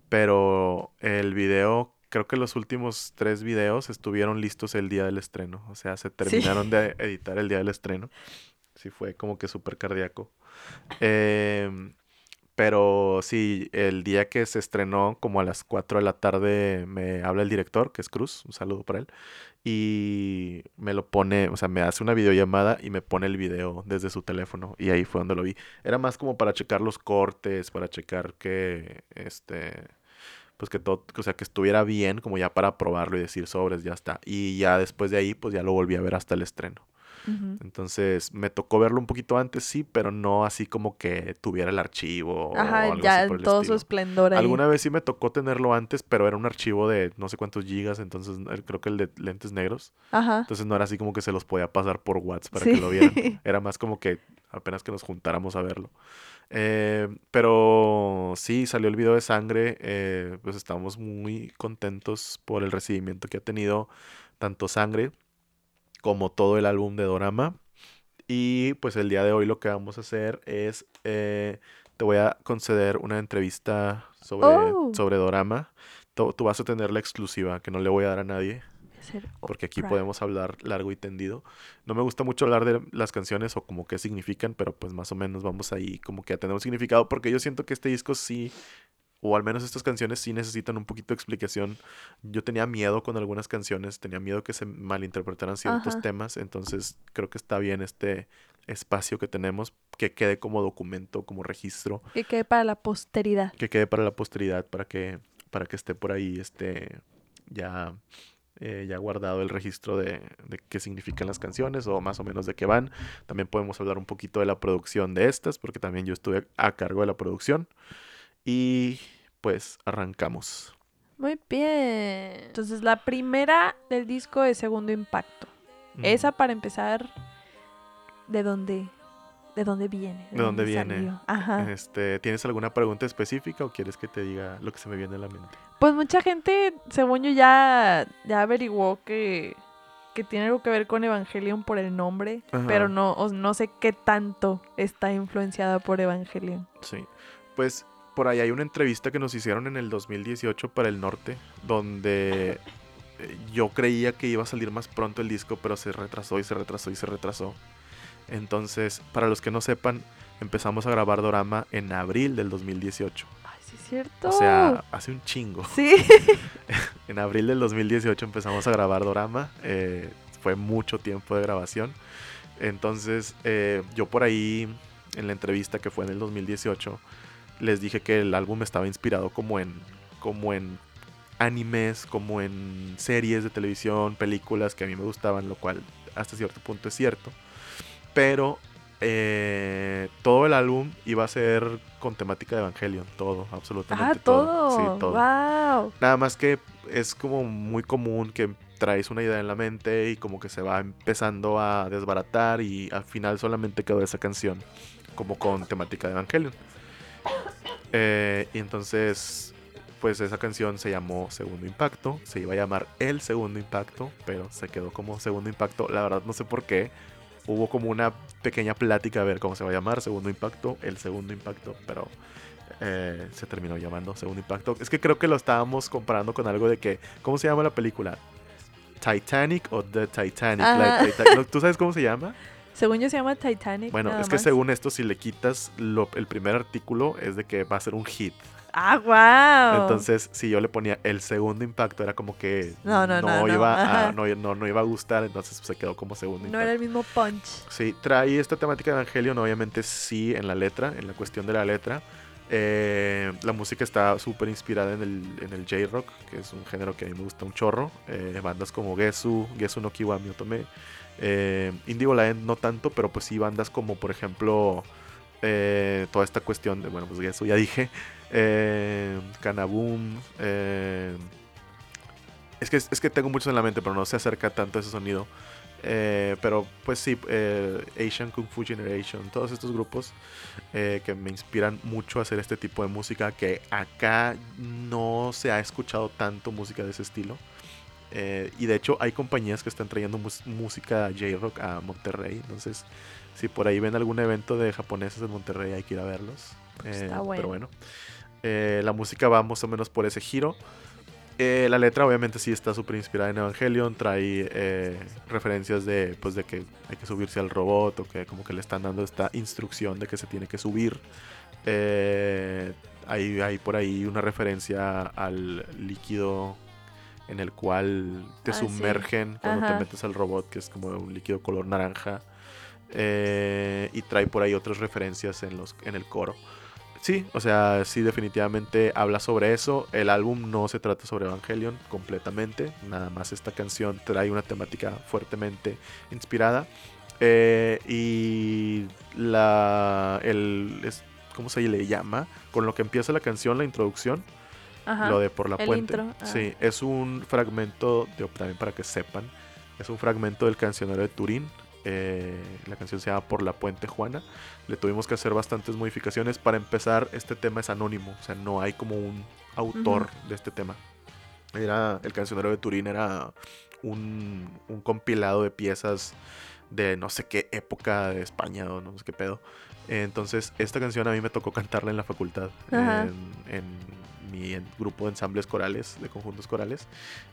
pero el video, creo que los últimos tres videos estuvieron listos el día del estreno, o sea, se terminaron de editar el día del estreno. Sí, fue como que súper cardíaco. Em, pero sí, el día que se estrenó, como a las 4 de la tarde, me habla el director, que es Cruz, un saludo para él, y me lo pone, o sea, me hace una videollamada y me pone el video desde su teléfono, y ahí fue donde lo vi. Era más como para checar los cortes, para checar que, este, pues que todo, o sea, que estuviera bien, como ya para probarlo y decir sobres, ya está. Y ya después de ahí, pues ya lo volví a ver hasta el estreno. Entonces, me tocó verlo un poquito antes, sí, pero no así como que tuviera el archivo o Ajá, algo ya así por en el todo su esplendor ahí. Alguna vez sí me tocó tenerlo antes, pero era un archivo de no sé cuántos gigas, entonces creo que el de lentes negros. Ajá. Entonces no era así como que se los podía pasar por WhatsApp para Sí. que lo vieran. Era más como que apenas que nos juntáramos a verlo. Eh, pero sí, salió el video de sangre. eh, pues estamos muy contentos por el recibimiento que ha tenido tanto sangre como todo el álbum de Dorama. Y pues el día de hoy lo que vamos a hacer es, eh, te voy a conceder una entrevista sobre, Oh. sobre Dorama. Tú, tú vas a tener la exclusiva que no le voy a dar a nadie porque aquí podemos hablar largo y tendido. No me gusta mucho hablar de las canciones o como qué significan, pero pues más o menos vamos ahí como que a tener un significado, porque yo siento que este disco sí, o al menos estas canciones sí necesitan un poquito de explicación. Yo tenía miedo con algunas canciones, tenía miedo que se malinterpretaran ciertos Ajá. temas, entonces creo que está bien este espacio que tenemos, que quede como documento, como registro, Que quede para la posteridad. que quede para la posteridad, para que, para que esté por ahí este ya, eh, ya guardado el registro de, de qué significan las canciones o más o menos de qué van. También podemos hablar un poquito de la producción de estas, porque también yo estuve a cargo de la producción. Y pues arrancamos. Muy bien. Entonces, la primera del disco es Segundo Impacto. Mm. Esa, para empezar, ¿de dónde, de dónde viene? ¿De dónde viene? salió? Ajá. Este, ¿Tienes alguna pregunta específica o quieres que te diga lo que se me viene a la mente? Pues mucha gente, según yo, ya, ya averiguó que, que tiene algo que ver con Evangelion por el nombre, Ajá. pero no, no sé qué tanto está influenciada por Evangelion. Sí. Pues por ahí hay una entrevista que nos hicieron en el 2018 para el norte, donde eh, yo creía que iba a salir más pronto el disco, pero se retrasó y se retrasó y se retrasó. Entonces, para los que no sepan, empezamos a grabar Dorama en abril del 2018. Ay, sí es cierto. O sea, hace un chingo. Sí. En abril del 2018 empezamos a grabar Dorama. eh, fue mucho tiempo de grabación. Entonces, eh, yo por ahí, en la entrevista que fue en el 2018, les dije que el álbum estaba inspirado como en, como en animes como en series de televisión, películas que a mí me gustaban, lo cual hasta cierto punto es cierto. Pero eh, todo el álbum iba a ser con temática de Evangelion, todo, absolutamente Ah, todo. Sí, todo. Wow. Nada más que es como muy común que traes una idea en la mente y como que se va empezando a desbaratar y al final solamente quedó esa canción como con temática de Evangelion. Eh, y entonces, pues esa canción se llamó Segundo Impacto, se iba a llamar El Segundo Impacto, pero se quedó como Segundo Impacto. La verdad no sé por qué. Hubo como una pequeña plática a ver cómo se va a llamar, Segundo Impacto, El Segundo Impacto, pero eh, se terminó llamando Segundo Impacto. Es que creo que lo estábamos comparando con algo de que, ¿cómo se llama la película? Titanic o The Titanic. Like, Tita- ¿Tú sabes cómo se llama? Según yo se llama Titanic. Bueno, es que más. según esto, si le quitas lo- el primer artículo, es de que va a ser un hit. Ah, wow. Entonces, si yo le ponía el segundo impacto, era como que No, no, no, no, iba a, no, no, no iba a gustar, entonces se quedó como segundo no impacto. era el mismo punch. Sí, trae esta temática de Evangelion, obviamente sí, en la letra, en la cuestión de la letra. Eh, la música está súper inspirada en el, en el J-Rock, que es un género que a mí me gusta un chorro. Eh, bandas como Gesu, Gesu no Kiwami Otome. Eh, Indigo La End no tanto, pero pues sí bandas como por ejemplo eh, toda esta cuestión de, bueno, pues Gesu ya dije. Eh, eh, es, que, es que tengo muchos en la mente, pero no se acerca tanto a ese sonido. Eh, pero pues sí, Asian Kung Fu Generation, todos estos grupos que me inspiran mucho a hacer este tipo de música que acá no se ha escuchado tanto música de ese estilo. Eh, y de hecho hay compañías que están trayendo música J-Rock a Monterrey. Entonces, si por ahí ven algún evento de japoneses en Monterrey, hay que ir a verlos. Eh, Está bueno. Pero bueno, Eh, la música va más o menos por ese giro. Eh, la letra obviamente sí está súper inspirada en Evangelion, trae eh, referencias de, pues, de que hay que subirse al robot o que como que le están dando esta instrucción de que se tiene que subir. Eh, hay, hay por ahí una referencia al líquido en el cual te Ah, sí. sumergen cuando te metes al robot, que es como un líquido color naranja. Eh, y trae por ahí otras referencias en, los, en el coro. Sí, o sea, sí definitivamente habla sobre eso. El álbum no se trata sobre Evangelion completamente. Nada más esta canción trae una temática fuertemente inspirada. Eh, y la... El, es, ¿Cómo se le llama? Con lo que empieza la canción, la introducción. Ajá. Lo de Por la Puente. intro, ah. Sí, es un fragmento, de, también para que sepan, es un fragmento del cancionero de Turín. Eh, la canción se llama Por la Puente Juana. Le tuvimos que hacer bastantes modificaciones. Para empezar, este tema es anónimo, o sea, no hay como un autor de este tema. Era, el cancionero de Turín era un, un compilado de piezas de no sé qué época de España o no sé qué pedo. Entonces, esta canción a mí me tocó cantarla en la facultad, en mi grupo de ensambles corales, de conjuntos corales.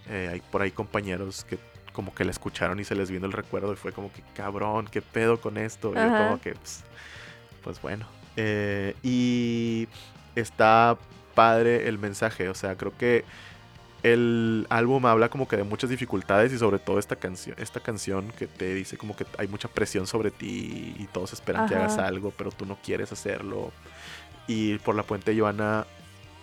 Eh, hay por ahí compañeros que como que la escucharon y se les vino el recuerdo y fue como que cabrón, qué pedo con esto. Y yo como que, pues, pues bueno. Eh, y está padre el mensaje, o sea, creo que el álbum habla como que de muchas dificultades y sobre todo esta canción, esta canción que te dice como que hay mucha presión sobre ti y todos esperan que hagas algo, pero tú no quieres hacerlo. Y por la puente Joana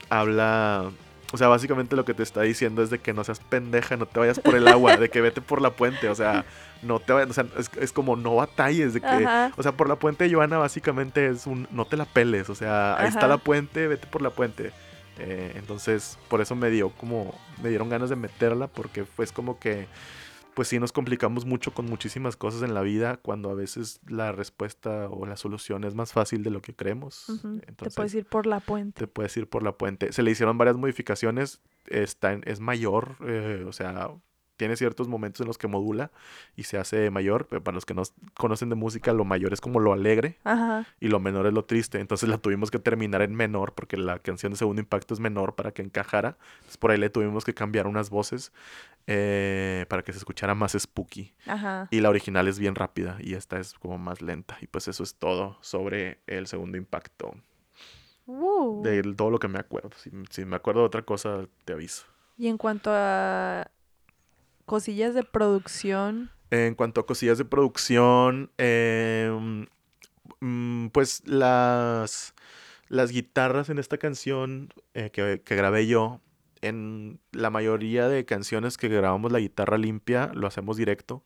habla, o sea, básicamente lo que te está diciendo es de que no seas pendeja, no te vayas por el agua, de que vete por la puente, o sea, no te vayas, o sea, es, es como no batalles, de que, Ajá. o sea, por la puente Joana básicamente es un no te la peles, o sea, ahí está la puente, vete por la puente. Eh, entonces, por eso me dio como, me dieron ganas de meterla, porque fue como que, pues sí nos complicamos mucho con muchísimas cosas en la vida, cuando a veces la respuesta o la solución es más fácil de lo que creemos. Ujú, Te Entonces, puedes ir por la puente. te puedes ir por la puente. Se le hicieron varias modificaciones, está en- es mayor, eh, o sea, tiene ciertos momentos en los que modula y se hace mayor, pero para los que no conocen de música, lo mayor es como lo alegre Ajá. y lo menor es lo triste. Entonces la tuvimos que terminar en menor porque la canción de segundo impacto es menor para que encajara. Entonces por ahí le tuvimos que cambiar unas voces eh, para que se escuchara más spooky. Ajá. Y la original es bien rápida y esta es como más lenta. Y pues eso es todo sobre el segundo impacto. De todo lo que me acuerdo. Si, si me acuerdo de otra cosa, te aviso. Y en cuanto a cosillas de producción, En cuanto a cosillas de producción, em, mm, pues las, las guitarras en esta canción eh, que, que grabé yo en la mayoría de canciones que grabamos la guitarra limpia lo hacemos directo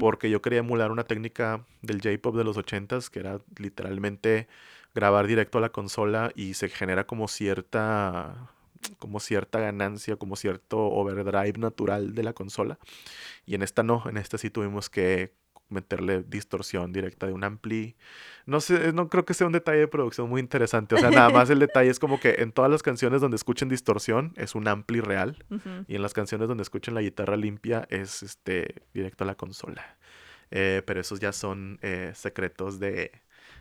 porque yo quería emular una técnica del J-pop de los 80s que era literalmente grabar directo a la consola y se genera como cierta como cierta ganancia, como cierto overdrive natural de la consola. Y en esta no, en esta sí tuvimos que meterle distorsión directa de un ampli. No sé, no creo que sea un detalle de producción muy interesante. O sea, nada más el detalle es como que en todas las canciones donde escuchen distorsión es un ampli real. Y en las canciones donde escuchen la guitarra limpia es este directo a la consola. Eh, pero esos ya son eh, secretos de,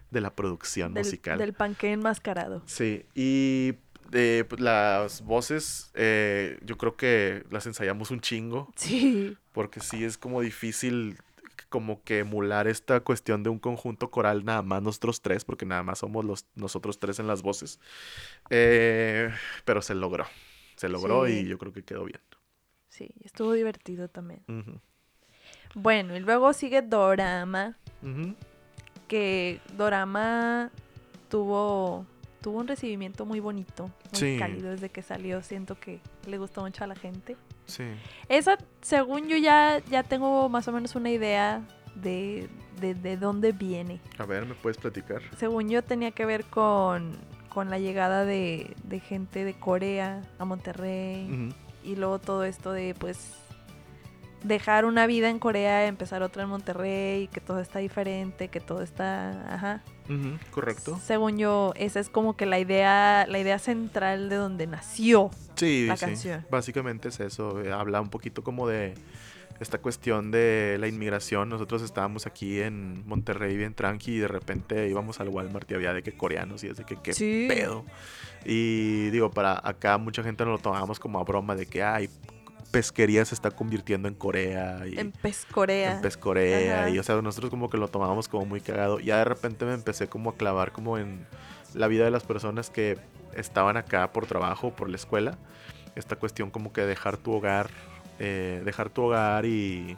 de la producción Del, musical. del panque enmascarado. Sí, y eh, pues, las voces eh, yo creo que las ensayamos un chingo, Sí. porque sí es como difícil como que emular esta cuestión de un conjunto coral nada más nosotros tres, porque nada más somos los, nosotros tres en las voces. Eh, pero se logró, se logró Sí. y yo creo que quedó bien. Sí, estuvo divertido también. Bueno, y luego sigue Dorama, que Dorama tuvo tuvo un recibimiento muy bonito, muy Sí. cálido desde que salió. Siento que le gustó mucho a la gente. Sí. Esa, según yo ya, ya tengo más o menos una idea de, de, de dónde viene. A ver, ¿me puedes platicar? Según yo tenía que ver con, con la llegada de, de gente de Corea a Monterrey. Y luego todo esto de pues dejar una vida en Corea, empezar otra en Monterrey, que todo está diferente, que todo está, ajá. Correcto. Según yo, esa es como que la idea, la idea central de donde nació. Sí, la sí. canción. Básicamente es eso. eh, Habla un poquito como de esta cuestión de la inmigración. Nosotros estábamos aquí en Monterrey bien tranqui y de repente íbamos al Walmart y había de que coreanos y es de que qué Sí. pedo. Y digo, para acá mucha gente nos lo tomábamos como a broma de que ay, pesquería se está convirtiendo en Corea y En Pez Corea. en Pez Corea Ajá. y o sea, nosotros como que lo tomábamos como muy cagado. Ya de repente me empecé como a clavar como en la vida de las personas que estaban acá por trabajo, por la escuela. Esta cuestión como que dejar tu hogar, eh, dejar tu hogar y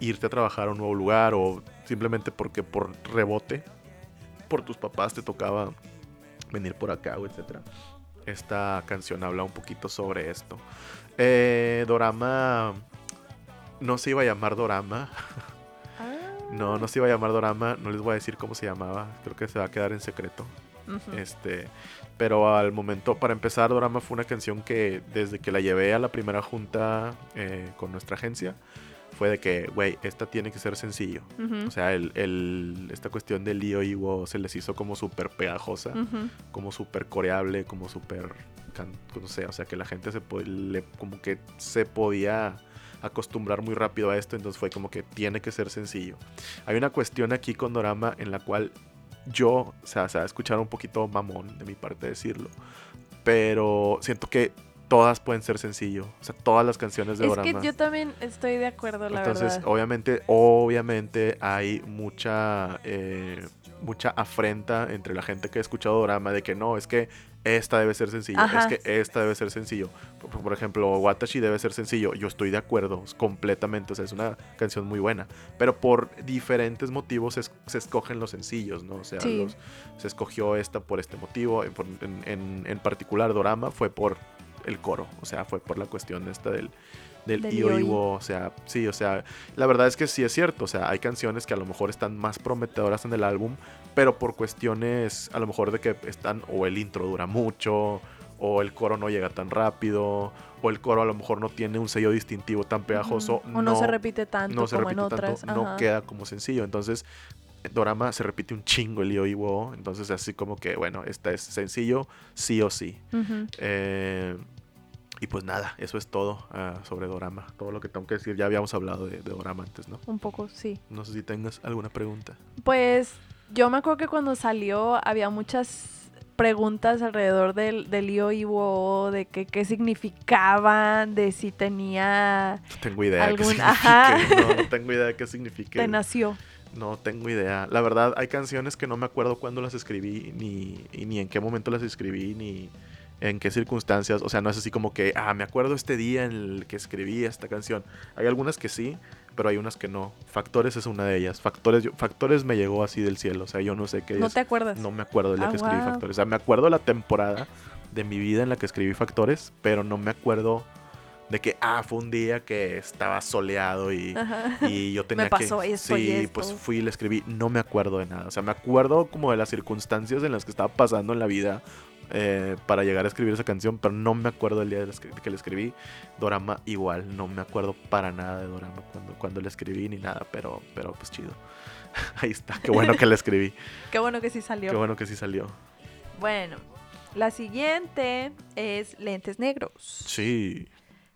irte a trabajar a un nuevo lugar o simplemente porque por rebote, por tus papás te tocaba venir por acá o etcétera. Esta canción habla un poquito sobre esto. Eh, Dorama no se iba a llamar Dorama. Ah. No, no se iba a llamar Dorama. No les voy a decir cómo se llamaba. Creo que se va a quedar en secreto. Este, pero al momento, para empezar, Dorama fue una canción que desde que la llevé a la primera junta eh, con nuestra agencia, fue de que, güey, esta tiene que ser sencillo. Ujú. O sea, el, el- esta cuestión de Leo Iwo se les hizo como súper pegajosa, Ujú. como súper coreable, como súper, no sé, o sea, que la gente se le- como que se podía acostumbrar muy rápido a esto, entonces fue como que tiene que ser sencillo. Hay una cuestión aquí con Dorama en la cual yo, o sea, se va a escuchar un poquito mamón de mi parte decirlo, pero siento que todas pueden ser sencillo, o sea, todas las canciones de Es Dorama. que yo también estoy de acuerdo, la Entonces, verdad. obviamente, obviamente hay mucha, eh, mucha afrenta entre la gente que ha escuchado Dorama de que no, es que esta debe ser sencillo, Ajá. es que esta debe ser sencillo. Por, por ejemplo, Watashi debe ser sencillo. Yo estoy de acuerdo completamente, o sea, es una canción muy buena. Pero por diferentes motivos es- se escogen los sencillos, ¿no? O sea, Sí. los- se escogió esta por este motivo. Por- en- en- en particular, Dorama fue por el coro, o sea, fue por la cuestión esta del, del Del Io. Iwo, o sea, sí, o sea, la verdad es que sí es cierto, o sea, hay canciones que a lo mejor están más prometedoras en el álbum, pero por cuestiones a lo mejor de que están o el intro dura mucho, o el coro no llega tan rápido, o el coro a lo mejor no tiene un sello distintivo tan pegajoso. O no, se repite tanto no se como repite en otras. tanto, no queda como sencillo. Entonces, Dorama se repite un chingo el Io Iwo, entonces así como que, bueno, esta es sencillo, sí o sí. Eh, y pues nada, eso es todo ah, sobre Dorama. Todo lo que tengo que decir, ya habíamos hablado de, de Dorama antes, ¿no? Un poco, sí. No sé si tengas alguna pregunta. Pues yo me acuerdo que cuando salió había muchas preguntas alrededor del, del Io de que, qué significaban, de si tenía... No tengo idea de qué ajá. No, no tengo idea de qué signifique. Te nació. No tengo idea. La verdad, hay canciones que no me acuerdo cuándo las escribí, ni, y ni en qué momento las escribí, ni en qué circunstancias. O sea, no es así como que, ah, me acuerdo este día en el que escribí esta canción. Hay algunas que sí, pero hay unas que no. Factores es una de ellas. Factores, yo- Factores me llegó así del cielo. O sea, yo no sé qué No es. te acuerdas. No me acuerdo del día Ah, que escribí wow. Factores. O sea, me acuerdo la temporada de mi vida en la que escribí factores, pero no me acuerdo de que, ah, fue un día que estaba soleado y, y yo tenía Me pasó que... esto y sí, esto. pues fui y le escribí, no me acuerdo de nada. O sea, me acuerdo como de las circunstancias en las que estaba pasando en la vida eh, para llegar a escribir esa canción, pero no me acuerdo del día la que le escribí. Dorama igual, no me acuerdo para nada de Dorama cuando, cuando le escribí ni nada, pero, pero pues chido. Ahí está, qué bueno que le escribí. Qué bueno que sí salió. Qué bueno que sí salió. Bueno, la siguiente es Lentes Negros. Sí,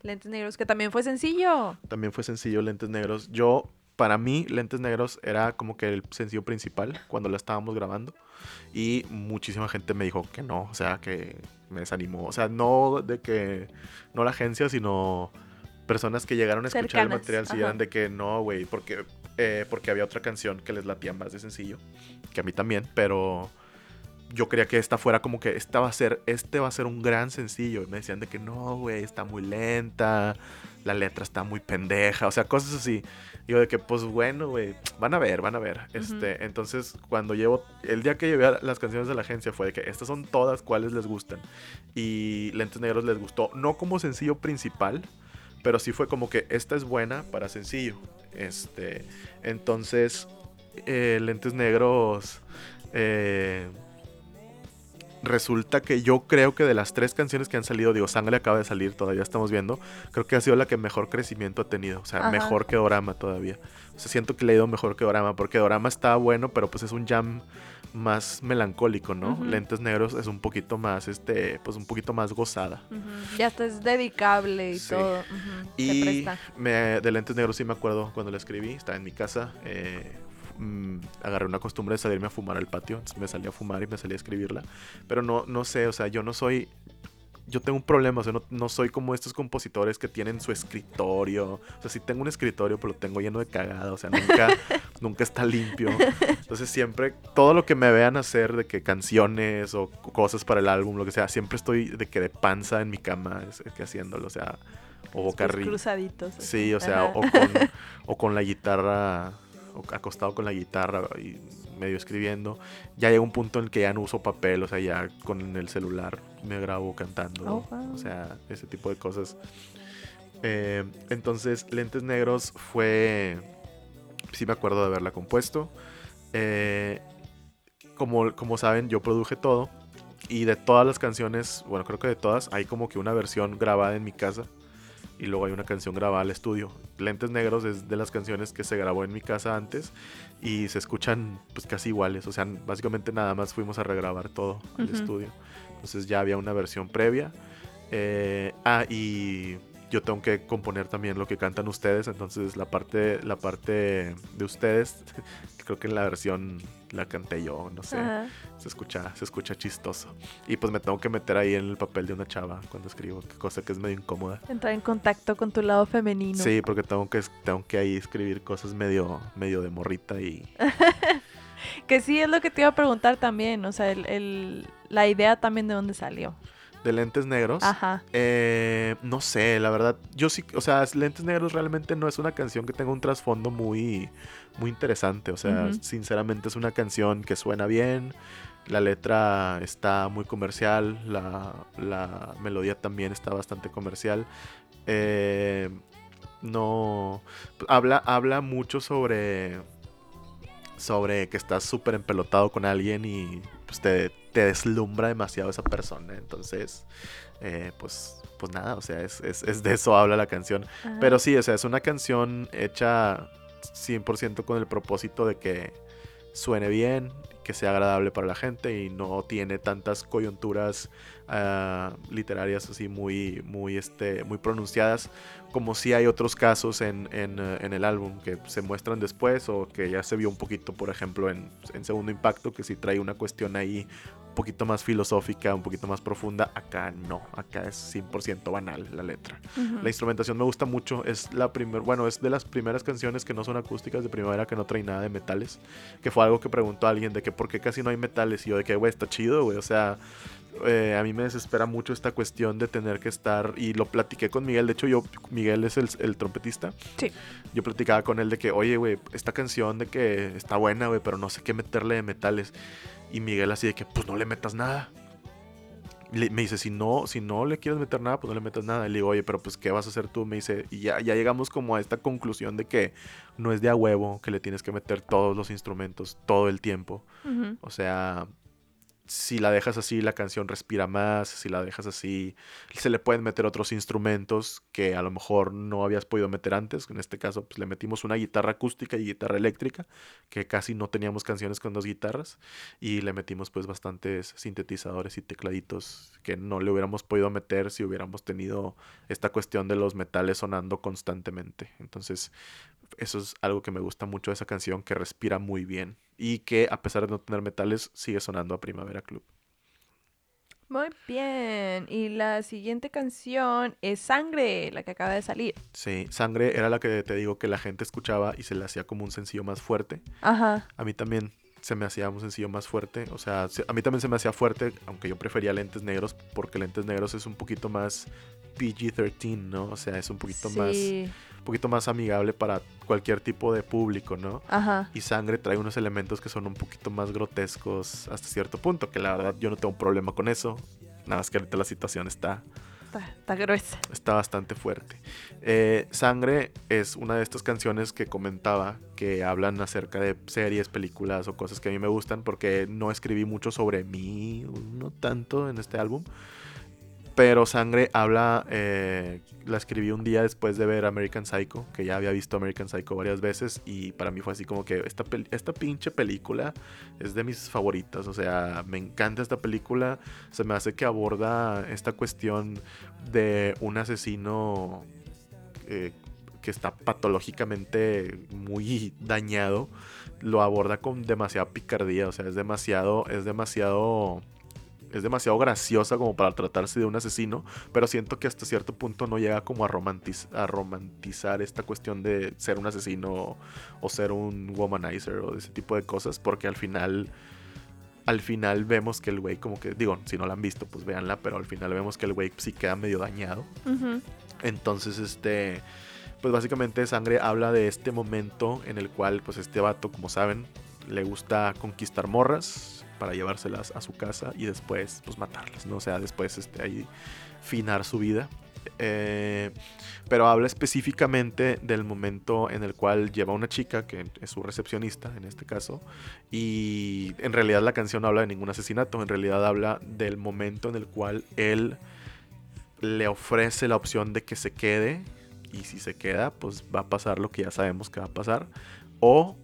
Lentes Negros, que también fue sencillo. también fue sencillo Lentes Negros. Yo, para mí, Lentes Negros era como que el sencillo principal cuando la estábamos grabando. Y muchísima gente me dijo que no, o sea, que me desanimó. O sea, no de que, no la agencia, sino personas que llegaron a escuchar el Cercanas, material si eran de que no, güey, porque, eh, porque había otra canción que les latía más de sencillo, que a mí también, pero yo quería que esta fuera como que esta va a ser, este va a ser un gran sencillo. Y me decían de que no, güey, está muy lenta, la letra está muy pendeja, o sea, cosas así. Y yo de que, pues bueno, güey, van a ver, van a ver. Este, entonces, cuando llevo, el día que llevé a las canciones de la agencia fue de que estas son todas cuáles les gustan. Y Lentes Negros les gustó, no como sencillo principal, pero sí fue como que esta es buena para sencillo. Este, entonces, eh, Lentes Negros, eh, resulta que yo creo que de las tres canciones que han salido, digo, Sangre acaba de salir, todavía estamos viendo, creo que ha sido la que mejor crecimiento ha tenido, o sea, Ajá. mejor que Dorama todavía. O sea, siento que le ha ido mejor que Dorama, porque Dorama está bueno, pero pues es un jam más melancólico, ¿no? Lentes Negros es un poquito más, este, pues un poquito más gozada. Ya está, es dedicable y Sí. todo. ujú, Se Y me, de lentes negros sí me acuerdo cuando la escribí, estaba en mi casa, eh, mm, agarré una costumbre de salirme a fumar al patio, entonces me salí a fumar y me salí a escribirla, pero no, no sé, o sea, yo no soy, yo tengo un problema, o sea, no, no soy como estos compositores que tienen su escritorio, o sea, sí tengo un escritorio, pero lo tengo lleno de cagada, o sea, nunca, nunca está limpio, entonces siempre, todo lo que me vean hacer de que canciones o cosas para el álbum, lo que sea, siempre estoy de que de panza en mi cama, es- que haciéndolo, o sea, o boca arriba. cruzaditos. Sí, o sea, o con, o con la guitarra, acostado con la guitarra y medio escribiendo. Ya llega un punto en el que ya no uso papel, o sea, ya con el celular me grabo cantando. Oh, wow. O sea, ese tipo de cosas. Eh, entonces, Lentes Negros fue... Sí me acuerdo de haberla compuesto. Eh, como, como saben, yo produje todo. Y de todas las canciones, bueno, creo que de todas, hay como que una versión grabada en mi casa. Y luego hay una canción grabada al estudio. Lentes Negros es de las canciones que se grabó en mi casa antes. Y se escuchan pues casi iguales. O sea, básicamente nada más fuimos a regrabar todo al estudio. Entonces ya había una versión previa. Eh, ah, y yo tengo que componer también lo que cantan ustedes. Entonces la parte, la parte de ustedes, creo que en la versión la canté yo, no sé. Ajá. Se escucha, se escucha chistoso. Y pues me tengo que meter ahí en el papel de una chava cuando escribo, cosa que es medio incómoda. Entrar en contacto con tu lado femenino. Sí, porque tengo que, tengo que ahí escribir cosas medio, medio de morrita y... Que sí es lo que te iba a preguntar también. O sea, el, el- la idea también de dónde salió. De lentes negros. Ajá. Eh, no sé, la verdad, yo sí, o sea, Lentes Negros realmente no es una canción que tenga un trasfondo muy, muy interesante, o sea, sinceramente es una canción que suena bien, la letra está muy comercial, la, la melodía también está bastante comercial, eh, no, habla, habla mucho sobre, sobre que estás súper empelotado con alguien y pues te, te deslumbra demasiado esa persona, entonces eh, pues, pues nada, o sea, es, es- es de eso habla la canción. Ajá. Pero sí, o sea, es una canción hecha 100% con el propósito de que suene bien, que sea agradable para la gente y no tiene tantas coyunturas ah, literarias así muy, muy, este, muy pronunciadas como si hay otros casos en, en, eh, en el álbum que se muestran después o que ya se vio un poquito, por ejemplo, en, en Segundo Impacto, que sí trae una cuestión ahí un poquito más filosófica, un poquito más profunda. Acá no, acá es 100% banal la letra. La instrumentación me gusta mucho. Es la primer, bueno, es de las primeras canciones que no son acústicas de primavera que no trae nada de metales. Que fue algo que preguntó alguien de que por qué casi no hay metales. Y yo de que, güey, está chido, güey. O sea, eh, a mí me desespera mucho esta cuestión de tener que estar. Y lo platiqué con Miguel. De hecho, yo, Miguel es el, el trompetista. Sí. Yo platicaba con él de que, oye, güey, esta canción de que está buena, güey, pero no sé qué meterle de metales. Y Miguel así de que, pues no le metas nada. le- me dice, si no, si no le quieres meter nada, pues no le metas nada. Y le digo, oye, pero pues, ¿qué vas a hacer tú? Me dice, y ya, ya llegamos como a esta conclusión de que no es de a huevo que le tienes que meter todos los instrumentos todo el tiempo. Ujú. O sea, si la dejas así, la canción respira más. Si la dejas así, se le pueden meter otros instrumentos que a lo mejor no habías podido meter antes. En este caso, pues le metimos una guitarra acústica y guitarra eléctrica, que casi no teníamos canciones con dos guitarras. Y le metimos pues bastantes sintetizadores y tecladitos que no le hubiéramos podido meter si hubiéramos tenido esta cuestión de los metales sonando constantemente. Entonces, eso es algo que me gusta mucho de esa canción, que respira muy bien y que a pesar de no tener metales, sigue sonando a Primavera Club. Muy bien. Y la siguiente canción es Sangre, la que acaba de salir. Sí, Sangre era la que te digo que la gente escuchaba y se le hacía como un sencillo más fuerte. Ajá. A mí también se me hacía un sencillo más fuerte. O sea, se- a mí también se me hacía fuerte, aunque yo prefería lentes negros, porque lentes negros es un poquito más PG-13, ¿no? O sea, es un poquito más Sí. Un poquito más amigable para cualquier tipo de público, ¿no? Ajá. Y Sangre trae unos elementos que son un poquito más grotescos hasta cierto punto, que la verdad yo no tengo un problema con eso. Nada más que ahorita la situación está, Está, está gruesa. está bastante fuerte. Eh, Sangre es una de estas canciones que comentaba que hablan acerca de series, películas o cosas que a mí me gustan, porque no escribí mucho sobre mí, no tanto en este álbum. Pero Sangre habla, eh, la escribí un día después de ver American Psycho, que ya había visto American Psycho varias veces y para mí fue así como que esta, esta pinche película es de mis favoritas, o sea, me encanta esta película, se me hace que aborda esta cuestión de un asesino eh, que está patológicamente muy dañado, lo aborda con demasiada picardía, o sea, es demasiado, es demasiado es demasiado graciosa como para tratarse de un asesino, pero siento que hasta cierto punto no llega como a, romantiz- a romantizar esta cuestión de ser un asesino o ser un womanizer o de ese tipo de cosas, porque al final, al final vemos que el güey como que, digo, si no la han visto, pues véanla, pero al final vemos que el güey sí queda medio dañado. Entonces, este, pues básicamente Sangre habla de este momento en el cual, pues este vato, como saben, le gusta conquistar morras para llevárselas a su casa y después, pues matarlas, ¿no? O sea, después, este, ahí finar su vida. Eh, pero habla específicamente del momento en el cual lleva una chica, que es su recepcionista en este caso, y en realidad la canción no habla de ningún asesinato, en realidad habla del momento en el cual él le ofrece la opción de que se quede y si se queda pues va a pasar lo que ya sabemos que va a pasar o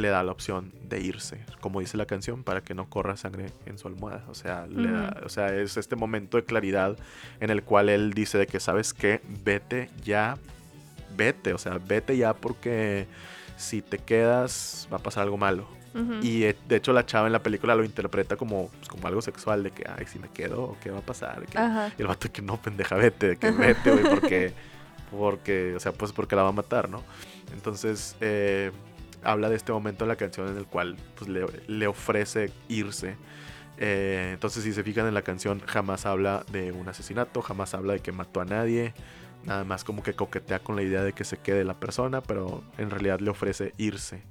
le da la opción de irse, como dice la canción, para que no corra sangre en su almohada. O sea, le da- Ujú. o sea, es este momento de claridad en el cual él dice de que, ¿sabes qué? Vete ya, vete, o sea, vete ya porque si te quedas va a pasar algo malo. Ujú. Y eh, de hecho la chava en la película lo interpreta como, pues, como algo sexual, de que, ay, si me quedo, ¿qué va a pasar? Que- y el vato que no, pendeja, vete, de que vete, güey, porque, porque, o sea, pues porque la va a matar, ¿no? Entonces, eh, habla de este momento de la canción en el cual pues, le, le ofrece irse. Eh, entonces, si se fijan en la canción, jamás habla de un asesinato, jamás habla de que mató a nadie. Nada más como que coquetea con la idea de que se quede la persona, pero en realidad le ofrece irse.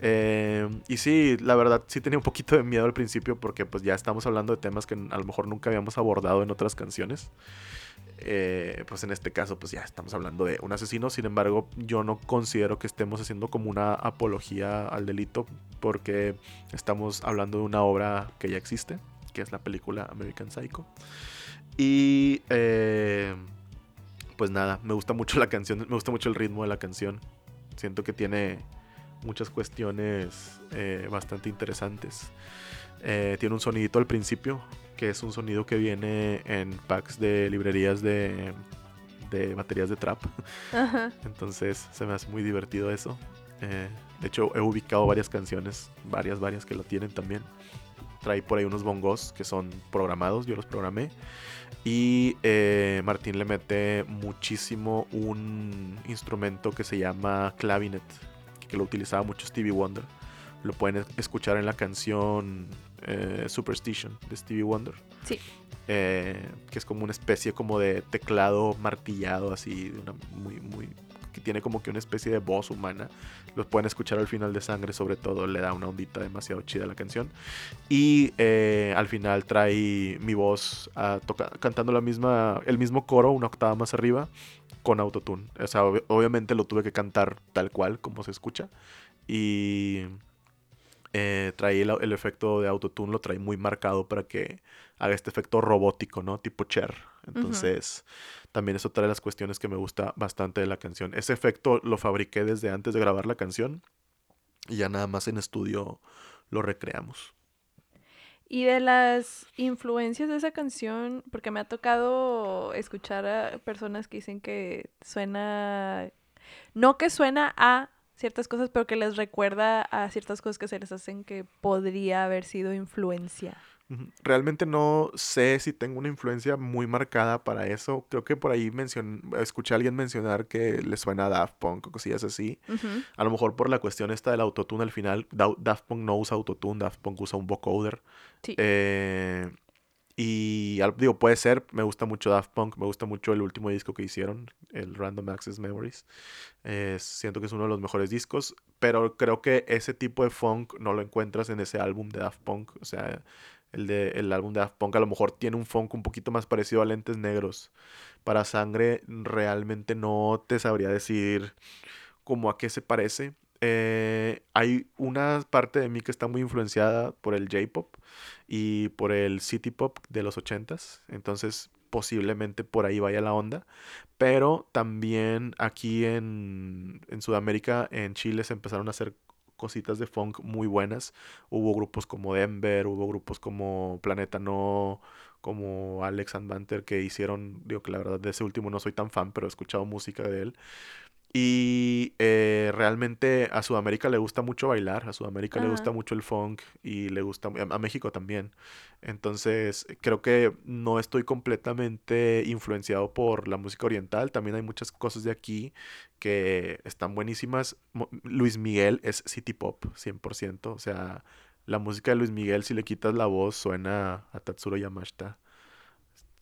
Eh, y sí, la verdad sí tenía un poquito de miedo al principio porque pues ya estamos hablando de temas que a lo mejor nunca habíamos abordado en otras canciones. Eh, pues en este caso pues ya estamos hablando de un asesino, sin embargo yo no considero que estemos haciendo como una apología al delito porque estamos hablando de una obra que ya existe, que es la película American Psycho. Y eh, pues nada, me gusta mucho la canción, me gusta mucho el ritmo de la canción. Siento que tiene muchas cuestiones eh, bastante interesantes. Eh, tiene un sonidito al principio, que es un sonido que viene en packs de librerías de, de baterías de trap. Ajá. Entonces se me hace muy divertido eso. Eh, de hecho, he ubicado varias canciones, varias, varias que lo tienen también. Trae por ahí unos bongos que son programados, yo los programé. Y eh, Martín le mete muchísimo un instrumento que se llama clavinet, que lo utilizaba mucho Stevie Wonder. Lo pueden escuchar en la canción eh, Superstition de Stevie Wonder. Sí. Eh, que es como una especie como de teclado martillado así, de una muy, muy que tiene como que una especie de voz humana. Los pueden escuchar al final de Sangre, sobre todo, le da una ondita demasiado chida a la canción. Y eh, al final trae mi voz a toca- cantando la misma, el mismo coro, una octava más arriba, con autotune. O sea, ob- obviamente lo tuve que cantar tal cual, como se escucha. Y eh, trae el, el efecto de autotune, lo trae muy marcado para que haga este efecto robótico, ¿no? Tipo Cher. Entonces, también es otra de las cuestiones que me gusta bastante de la canción. Ese efecto lo fabriqué desde antes de grabar la canción y ya nada más en estudio lo recreamos. Y de las influencias de esa canción, porque me ha tocado escuchar a personas que dicen que suena, no que suena a ciertas cosas, pero que les recuerda a ciertas cosas que se les hacen que podría haber sido influencia. Realmente no sé si tengo una influencia muy marcada para eso. Creo que por ahí mencion- escuché a alguien mencionar que le suena a Daft Punk o cosillas así. Ujú. A lo mejor por la cuestión esta del autotune al final, Da- Daft Punk no usa autotune, Daft Punk usa un vocoder. Sí. Eh, y digo, puede ser, me gusta mucho Daft Punk, me gusta mucho el último disco que hicieron, el Random Access Memories. Eh, siento que es uno de los mejores discos, pero creo que ese tipo de funk no lo encuentras en ese álbum de Daft Punk. O sea, el, de, el álbum de Daft Punk a lo mejor tiene un funk un poquito más parecido a Lentes Negros. Para Sangre realmente no te sabría decir como a qué se parece. Eh, hay una parte de mí que está muy influenciada por el J-pop y por el city pop de los 80s. Entonces, posiblemente por ahí vaya la onda. Pero también aquí en, en Sudamérica, en Chile, se empezaron a hacer cositas de funk muy buenas. Hubo grupos como Denver, hubo grupos como Planeta No, como Alex and Banter que hicieron, digo que la verdad de ese último no soy tan fan, pero he escuchado música de él. Y eh, realmente a Sudamérica le gusta mucho bailar, a Sudamérica le gusta mucho el funk y le gusta, a a México también. Entonces, creo que no estoy completamente influenciado por la música oriental. También hay muchas cosas de aquí que están buenísimas. Luis Miguel es city pop, 100%. O sea, la música de Luis Miguel, si le quitas la voz, suena a Tatsuro Yamashita,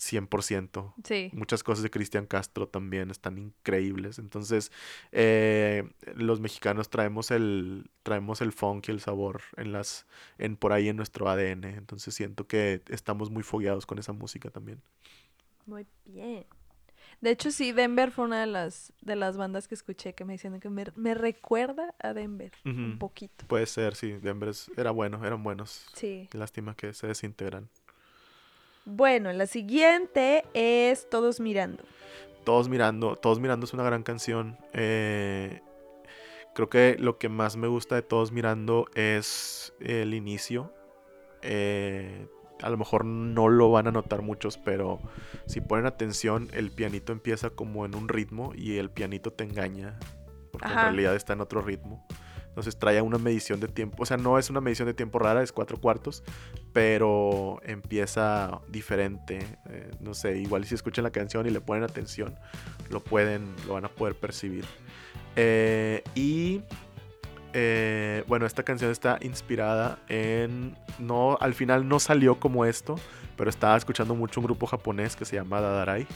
100%. Sí. Muchas cosas de Cristian Castro también están increíbles. Entonces, eh, los mexicanos traemos el, traemos el funk y el sabor en las, en por ahí en nuestro ADN. Entonces siento que estamos muy fogueados con esa música también. Muy bien. De hecho, sí, Denver fue una de las, de las bandas que escuché que me decían que me, me recuerda a Denver un poquito. Puede ser, sí. Denver es- era bueno, eran buenos. Sí. Lástima que se desintegran. Bueno, la siguiente es Todos Mirando. Todos mirando, todos mirando es una gran canción. Eh, creo que lo que más me gusta de todos mirando es el inicio. Eh, a lo mejor no lo van a notar muchos, pero si ponen atención, el pianito empieza como en un ritmo y el pianito te engaña, porque en realidad está en otro ritmo. Entonces trae una medición de tiempo, o sea, no es una medición de tiempo rara, es cuatro cuartos, pero empieza diferente. eh, no sé, igual si escuchan la canción y le ponen atención, lo pueden, lo van a poder percibir. Eh, y eh, bueno, esta canción está inspirada en. No, al final no salió como esto, pero estaba escuchando mucho un grupo japonés que se llama Dadarai,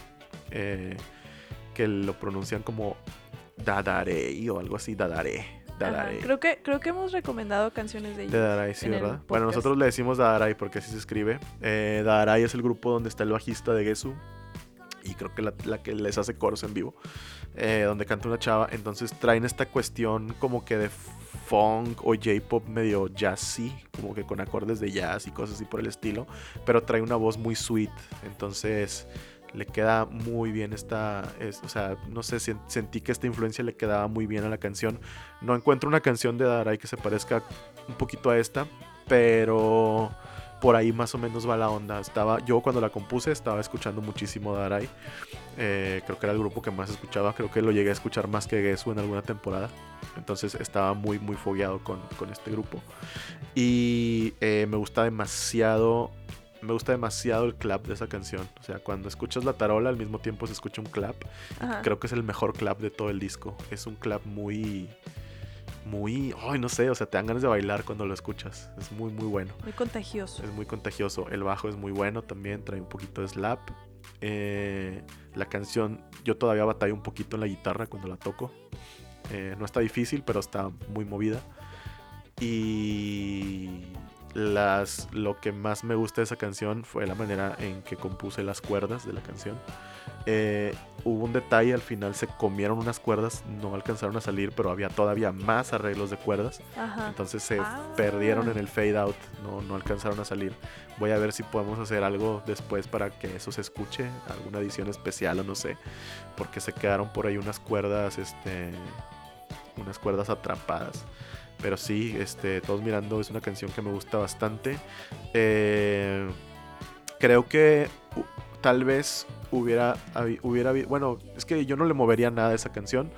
que lo pronuncian como Dadarei o algo así, Dadare. Ajá, Dadare. Creo que, creo que hemos recomendado canciones de ellos. De Dadarai, sí, ¿verdad? Bueno, nosotros le decimos Dadarai porque así se escribe. Eh, es el grupo donde está el bajista de Gesu. Y creo que la, la que les hace coros en vivo. eh, donde canta una chava. Entonces traen esta cuestión como que de funk o J-pop medio jazzy. Como que con acordes de jazz y cosas así por el estilo. Pero trae una voz muy sweet. Entonces le queda muy bien esta, es- o sea, no sé, sen- sentí que esta influencia le quedaba muy bien a la canción. No encuentro una canción de Darai que se parezca un poquito a esta, pero por ahí más o menos va la onda. Estaba, yo cuando la compuse estaba escuchando muchísimo Darai. Eh, creo que era el grupo que más escuchaba. Creo que lo llegué a escuchar más que Gesu en alguna temporada. Entonces estaba muy, muy fogueado con, con este grupo. Y eh, me gusta demasiado. Me gusta demasiado el clap de esa canción. O sea, cuando escuchas la tarola, al mismo tiempo se escucha un clap. Ajá. Creo que es el mejor clap de todo el disco. Es un clap muy. Muy. Ay, no sé. O sea, te dan ganas de bailar cuando lo escuchas. Es muy, muy bueno. Muy contagioso. Es muy contagioso. El bajo es muy bueno también. Trae un poquito de slap. Eh, la canción, yo todavía batallo un poquito en la guitarra cuando la toco. Eh, no está difícil, pero está muy movida. Y las, lo que más me gusta de esa canción fue la manera en que compuse las cuerdas de la canción. Eh, hubo un detalle, al final se comieron unas cuerdas, no alcanzaron a salir, pero había todavía más arreglos de cuerdas. Ajá. Entonces se Ah. perdieron en el fade out, no, no alcanzaron a salir. Voy a ver si podemos hacer algo después para que eso se escuche, alguna edición especial o no sé, porque se quedaron por ahí unas cuerdas, este, unas cuerdas atrapadas. Pero sí, este, todos mirando es una canción que me gusta bastante. Eh, creo que tal vez hubiera, hubiera, bueno, es que yo no le movería nada a esa canción,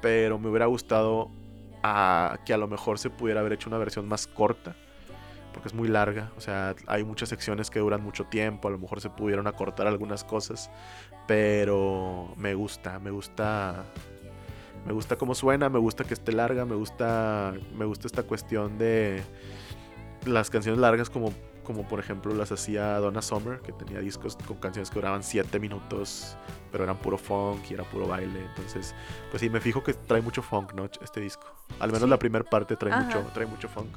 pero me hubiera gustado que a lo mejor se pudiera haber hecho una versión más corta, porque es muy larga, o sea, hay muchas secciones que duran mucho tiempo, a lo mejor se pudieron acortar algunas cosas, pero me gusta, me gusta me gusta cómo suena, me gusta que esté larga, me gusta me gusta esta cuestión de las canciones largas como como por ejemplo las hacía Donna Summer, que tenía discos con canciones que duraban 7 minutos, pero eran puro funk y era puro baile. Entonces, pues sí, me fijo que trae mucho funk, ¿no? Este disco. Al menos Sí. la primera parte trae Ajá. mucho, trae mucho funk.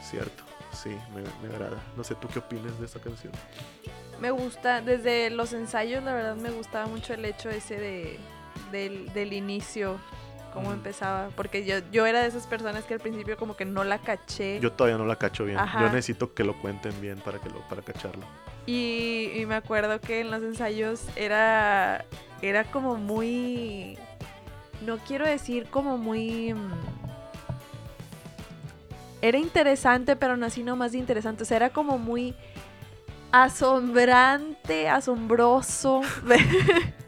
Cierto, sí, me, me agrada. No sé, ¿tú qué opinas de esta canción? Me gusta, desde los ensayos, la verdad me gustaba mucho el hecho ese de, del, del inicio, cómo empezaba. Porque yo, yo era de esas personas que al principio como que no la caché. Yo todavía no la cacho bien. Ajá. Yo necesito que lo cuenten bien para que lo para cacharlo. Y, y me acuerdo que en los ensayos era, era como muy... No quiero decir como muy... mm, Era interesante, pero no así nomás de interesante. O sea, era como muy asombrante, asombroso.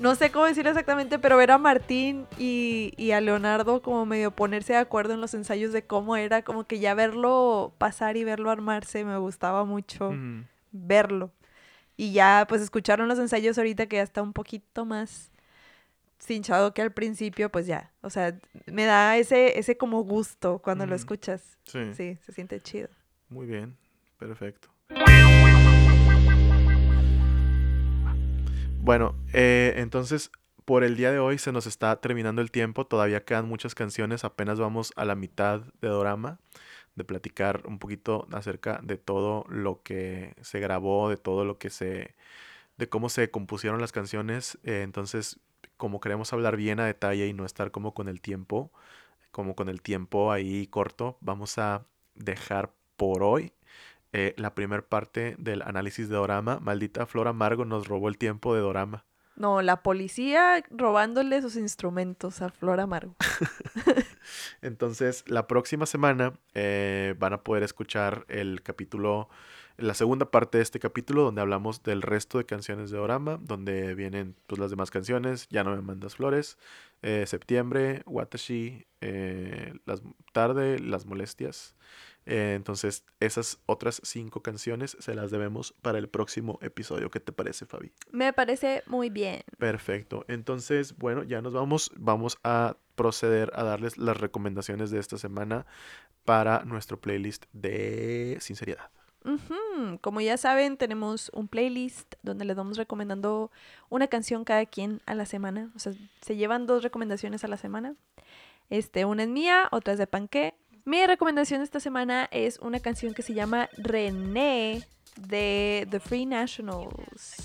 no sé cómo decirlo exactamente, pero ver a Martín y, y a Leonardo como medio ponerse de acuerdo en los ensayos de cómo era, como que ya verlo pasar y verlo armarse me gustaba mucho verlo. Y ya, pues escucharon los ensayos ahorita que ya está un poquito más cinchado que al principio, pues ya. O sea, me da ese, ese como gusto cuando lo escuchas. Sí, Sí, se siente chido. muy bien. Perfecto. Bueno, eh, entonces por el día de hoy se nos está terminando el tiempo. Todavía quedan muchas canciones. Apenas vamos a la mitad de Dorama. De platicar un poquito acerca de todo lo que se grabó, de todo lo que se. de cómo se compusieron las canciones. Eh, entonces, como queremos hablar bien a detalle y no estar como con el tiempo, como con el tiempo ahí corto, vamos a dejar por hoy eh, la primera parte del análisis de Dorama. Maldita Flor Amargo nos robó el tiempo de Dorama. No, la policía robándole sus instrumentos a Flor Amargo. Entonces, la próxima semana eh, van a poder escuchar el capítulo, la segunda parte de este capítulo, donde hablamos del resto de canciones de Dorama, donde vienen pues, las demás canciones, Ya no me mandas flores, eh, Septiembre, Watashi, eh, las, Tarde, Las Molestias. Eh, entonces, esas otras cinco canciones se las debemos para el próximo episodio. ¿Qué te parece, Fabi? Me parece muy bien. Perfecto. Entonces, bueno, ya nos vamos. Vamos a proceder a darles las recomendaciones de esta semana para nuestro playlist de sinceridad. Como ya saben, tenemos un playlist donde les vamos recomendando una canción cada quien a la semana. O sea, se llevan dos recomendaciones a la semana. Este, una es mía, otra es de Panqué. Mi recomendación esta semana es una canción que se llama René de The Free Nationals.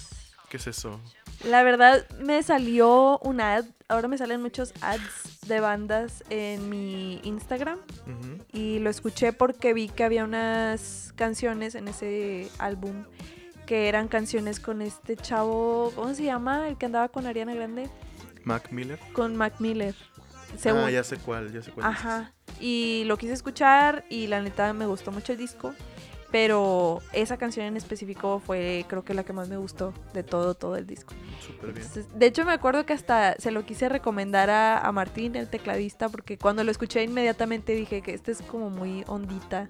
¿Qué es eso? La verdad me salió un ad, ahora me salen muchos ads de bandas en mi Instagram y lo escuché porque vi que había unas canciones en ese álbum que eran canciones con este chavo, ¿cómo se llama? El que andaba con Ariana Grande, Mac Miller. con Mac Miller. Según- Ah, ya sé cuál, ya sé cuál. Ajá. Y lo quise escuchar y la neta me gustó mucho el disco. Pero esa canción en específico fue creo que la que más me gustó de todo, todo el disco. Súper bien. Entonces, de hecho me acuerdo que hasta se lo quise recomendar a, a Martín, el tecladista, porque cuando lo escuché inmediatamente dije que este es como muy ondita.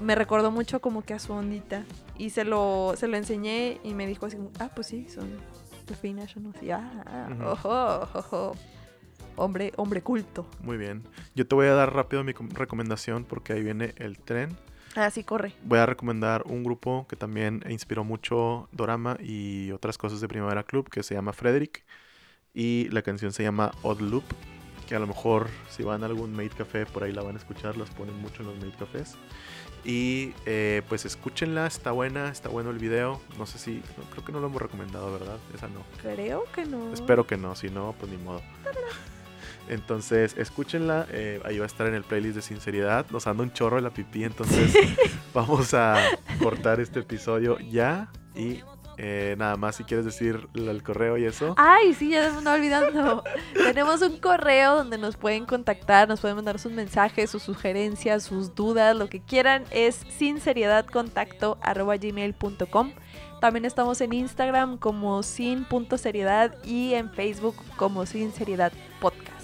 Me recordó mucho como que a su ondita. Y se lo, se lo enseñé y me dijo así, ah, pues sí, son The Free Nationals. Y ah, ah, ojo, ojo. Hombre, hombre culto. Muy bien. Yo te voy a dar rápido mi com- recomendación porque ahí viene el tren. Ah, sí, corre. Voy a recomendar un grupo que también inspiró mucho Dorama y otras cosas de Primavera Club que se llama Frederick. Y la canción se llama Odd Loop, que a lo mejor si van a algún Made Café por ahí la van a escuchar, las ponen mucho en los Made Cafés. Y eh, pues escúchenla, está buena, está bueno el video. No sé si, no, creo que no lo hemos recomendado, ¿verdad? Esa no. Creo que no. Espero que no, si no, pues ni modo. Entonces, escúchenla, eh, ahí va a estar en el playlist de sinceridad. Nos anda un chorro de la pipí, entonces vamos a cortar este episodio ya. Y eh, nada más si quieres decir el correo y eso. Ay, sí, ya me estaba olvidando. Tenemos un correo donde nos pueden contactar, nos pueden mandar sus mensajes, sus sugerencias, sus dudas, lo que quieran. Es sinceriedadcontacto.gmail.com También estamos en Instagram como sin.seriedad y en Facebook como Sinceriedad Podcast.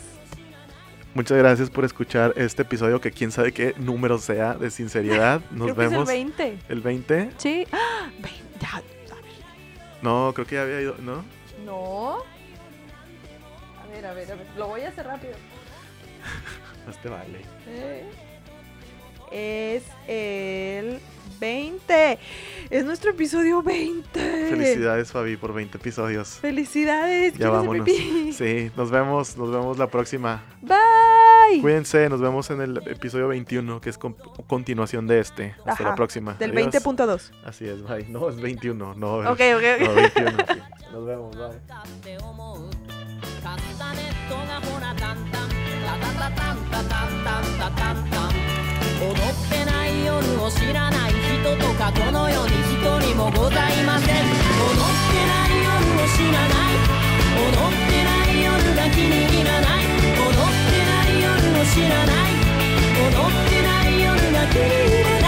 Muchas gracias por escuchar este episodio que quién sabe qué número sea de sinceridad. Nos Creo que es vemos. el 20. ¿El 20? Sí. ¡Ah! Ve- ya, a ver. No, creo que ya había ido, ¿no? No. A ver, a ver, a ver. Lo voy a hacer rápido. Más te vale. Eh, Es el 20. Es nuestro episodio 20. Felicidades, Fabi, por 20 episodios. Felicidades. Ya vámonos. pipí. Sí, nos vemos, nos vemos la próxima. Bye. Cuídense, nos vemos en el episodio 21, que es con- continuación de este. Hasta Ajá, la próxima. Del Adiós. 20.2. Así es, bye. No, es 21, no. Ok, ok, No, ok. 21, sí. Nos vemos, bye. 踊ってない夜を知らない人とかこの世に一人もございません。踊ってない夜を知らない踊ってない夜が気に入らない。踊ってない夜を知らない。踊ってない夜が気に入らない。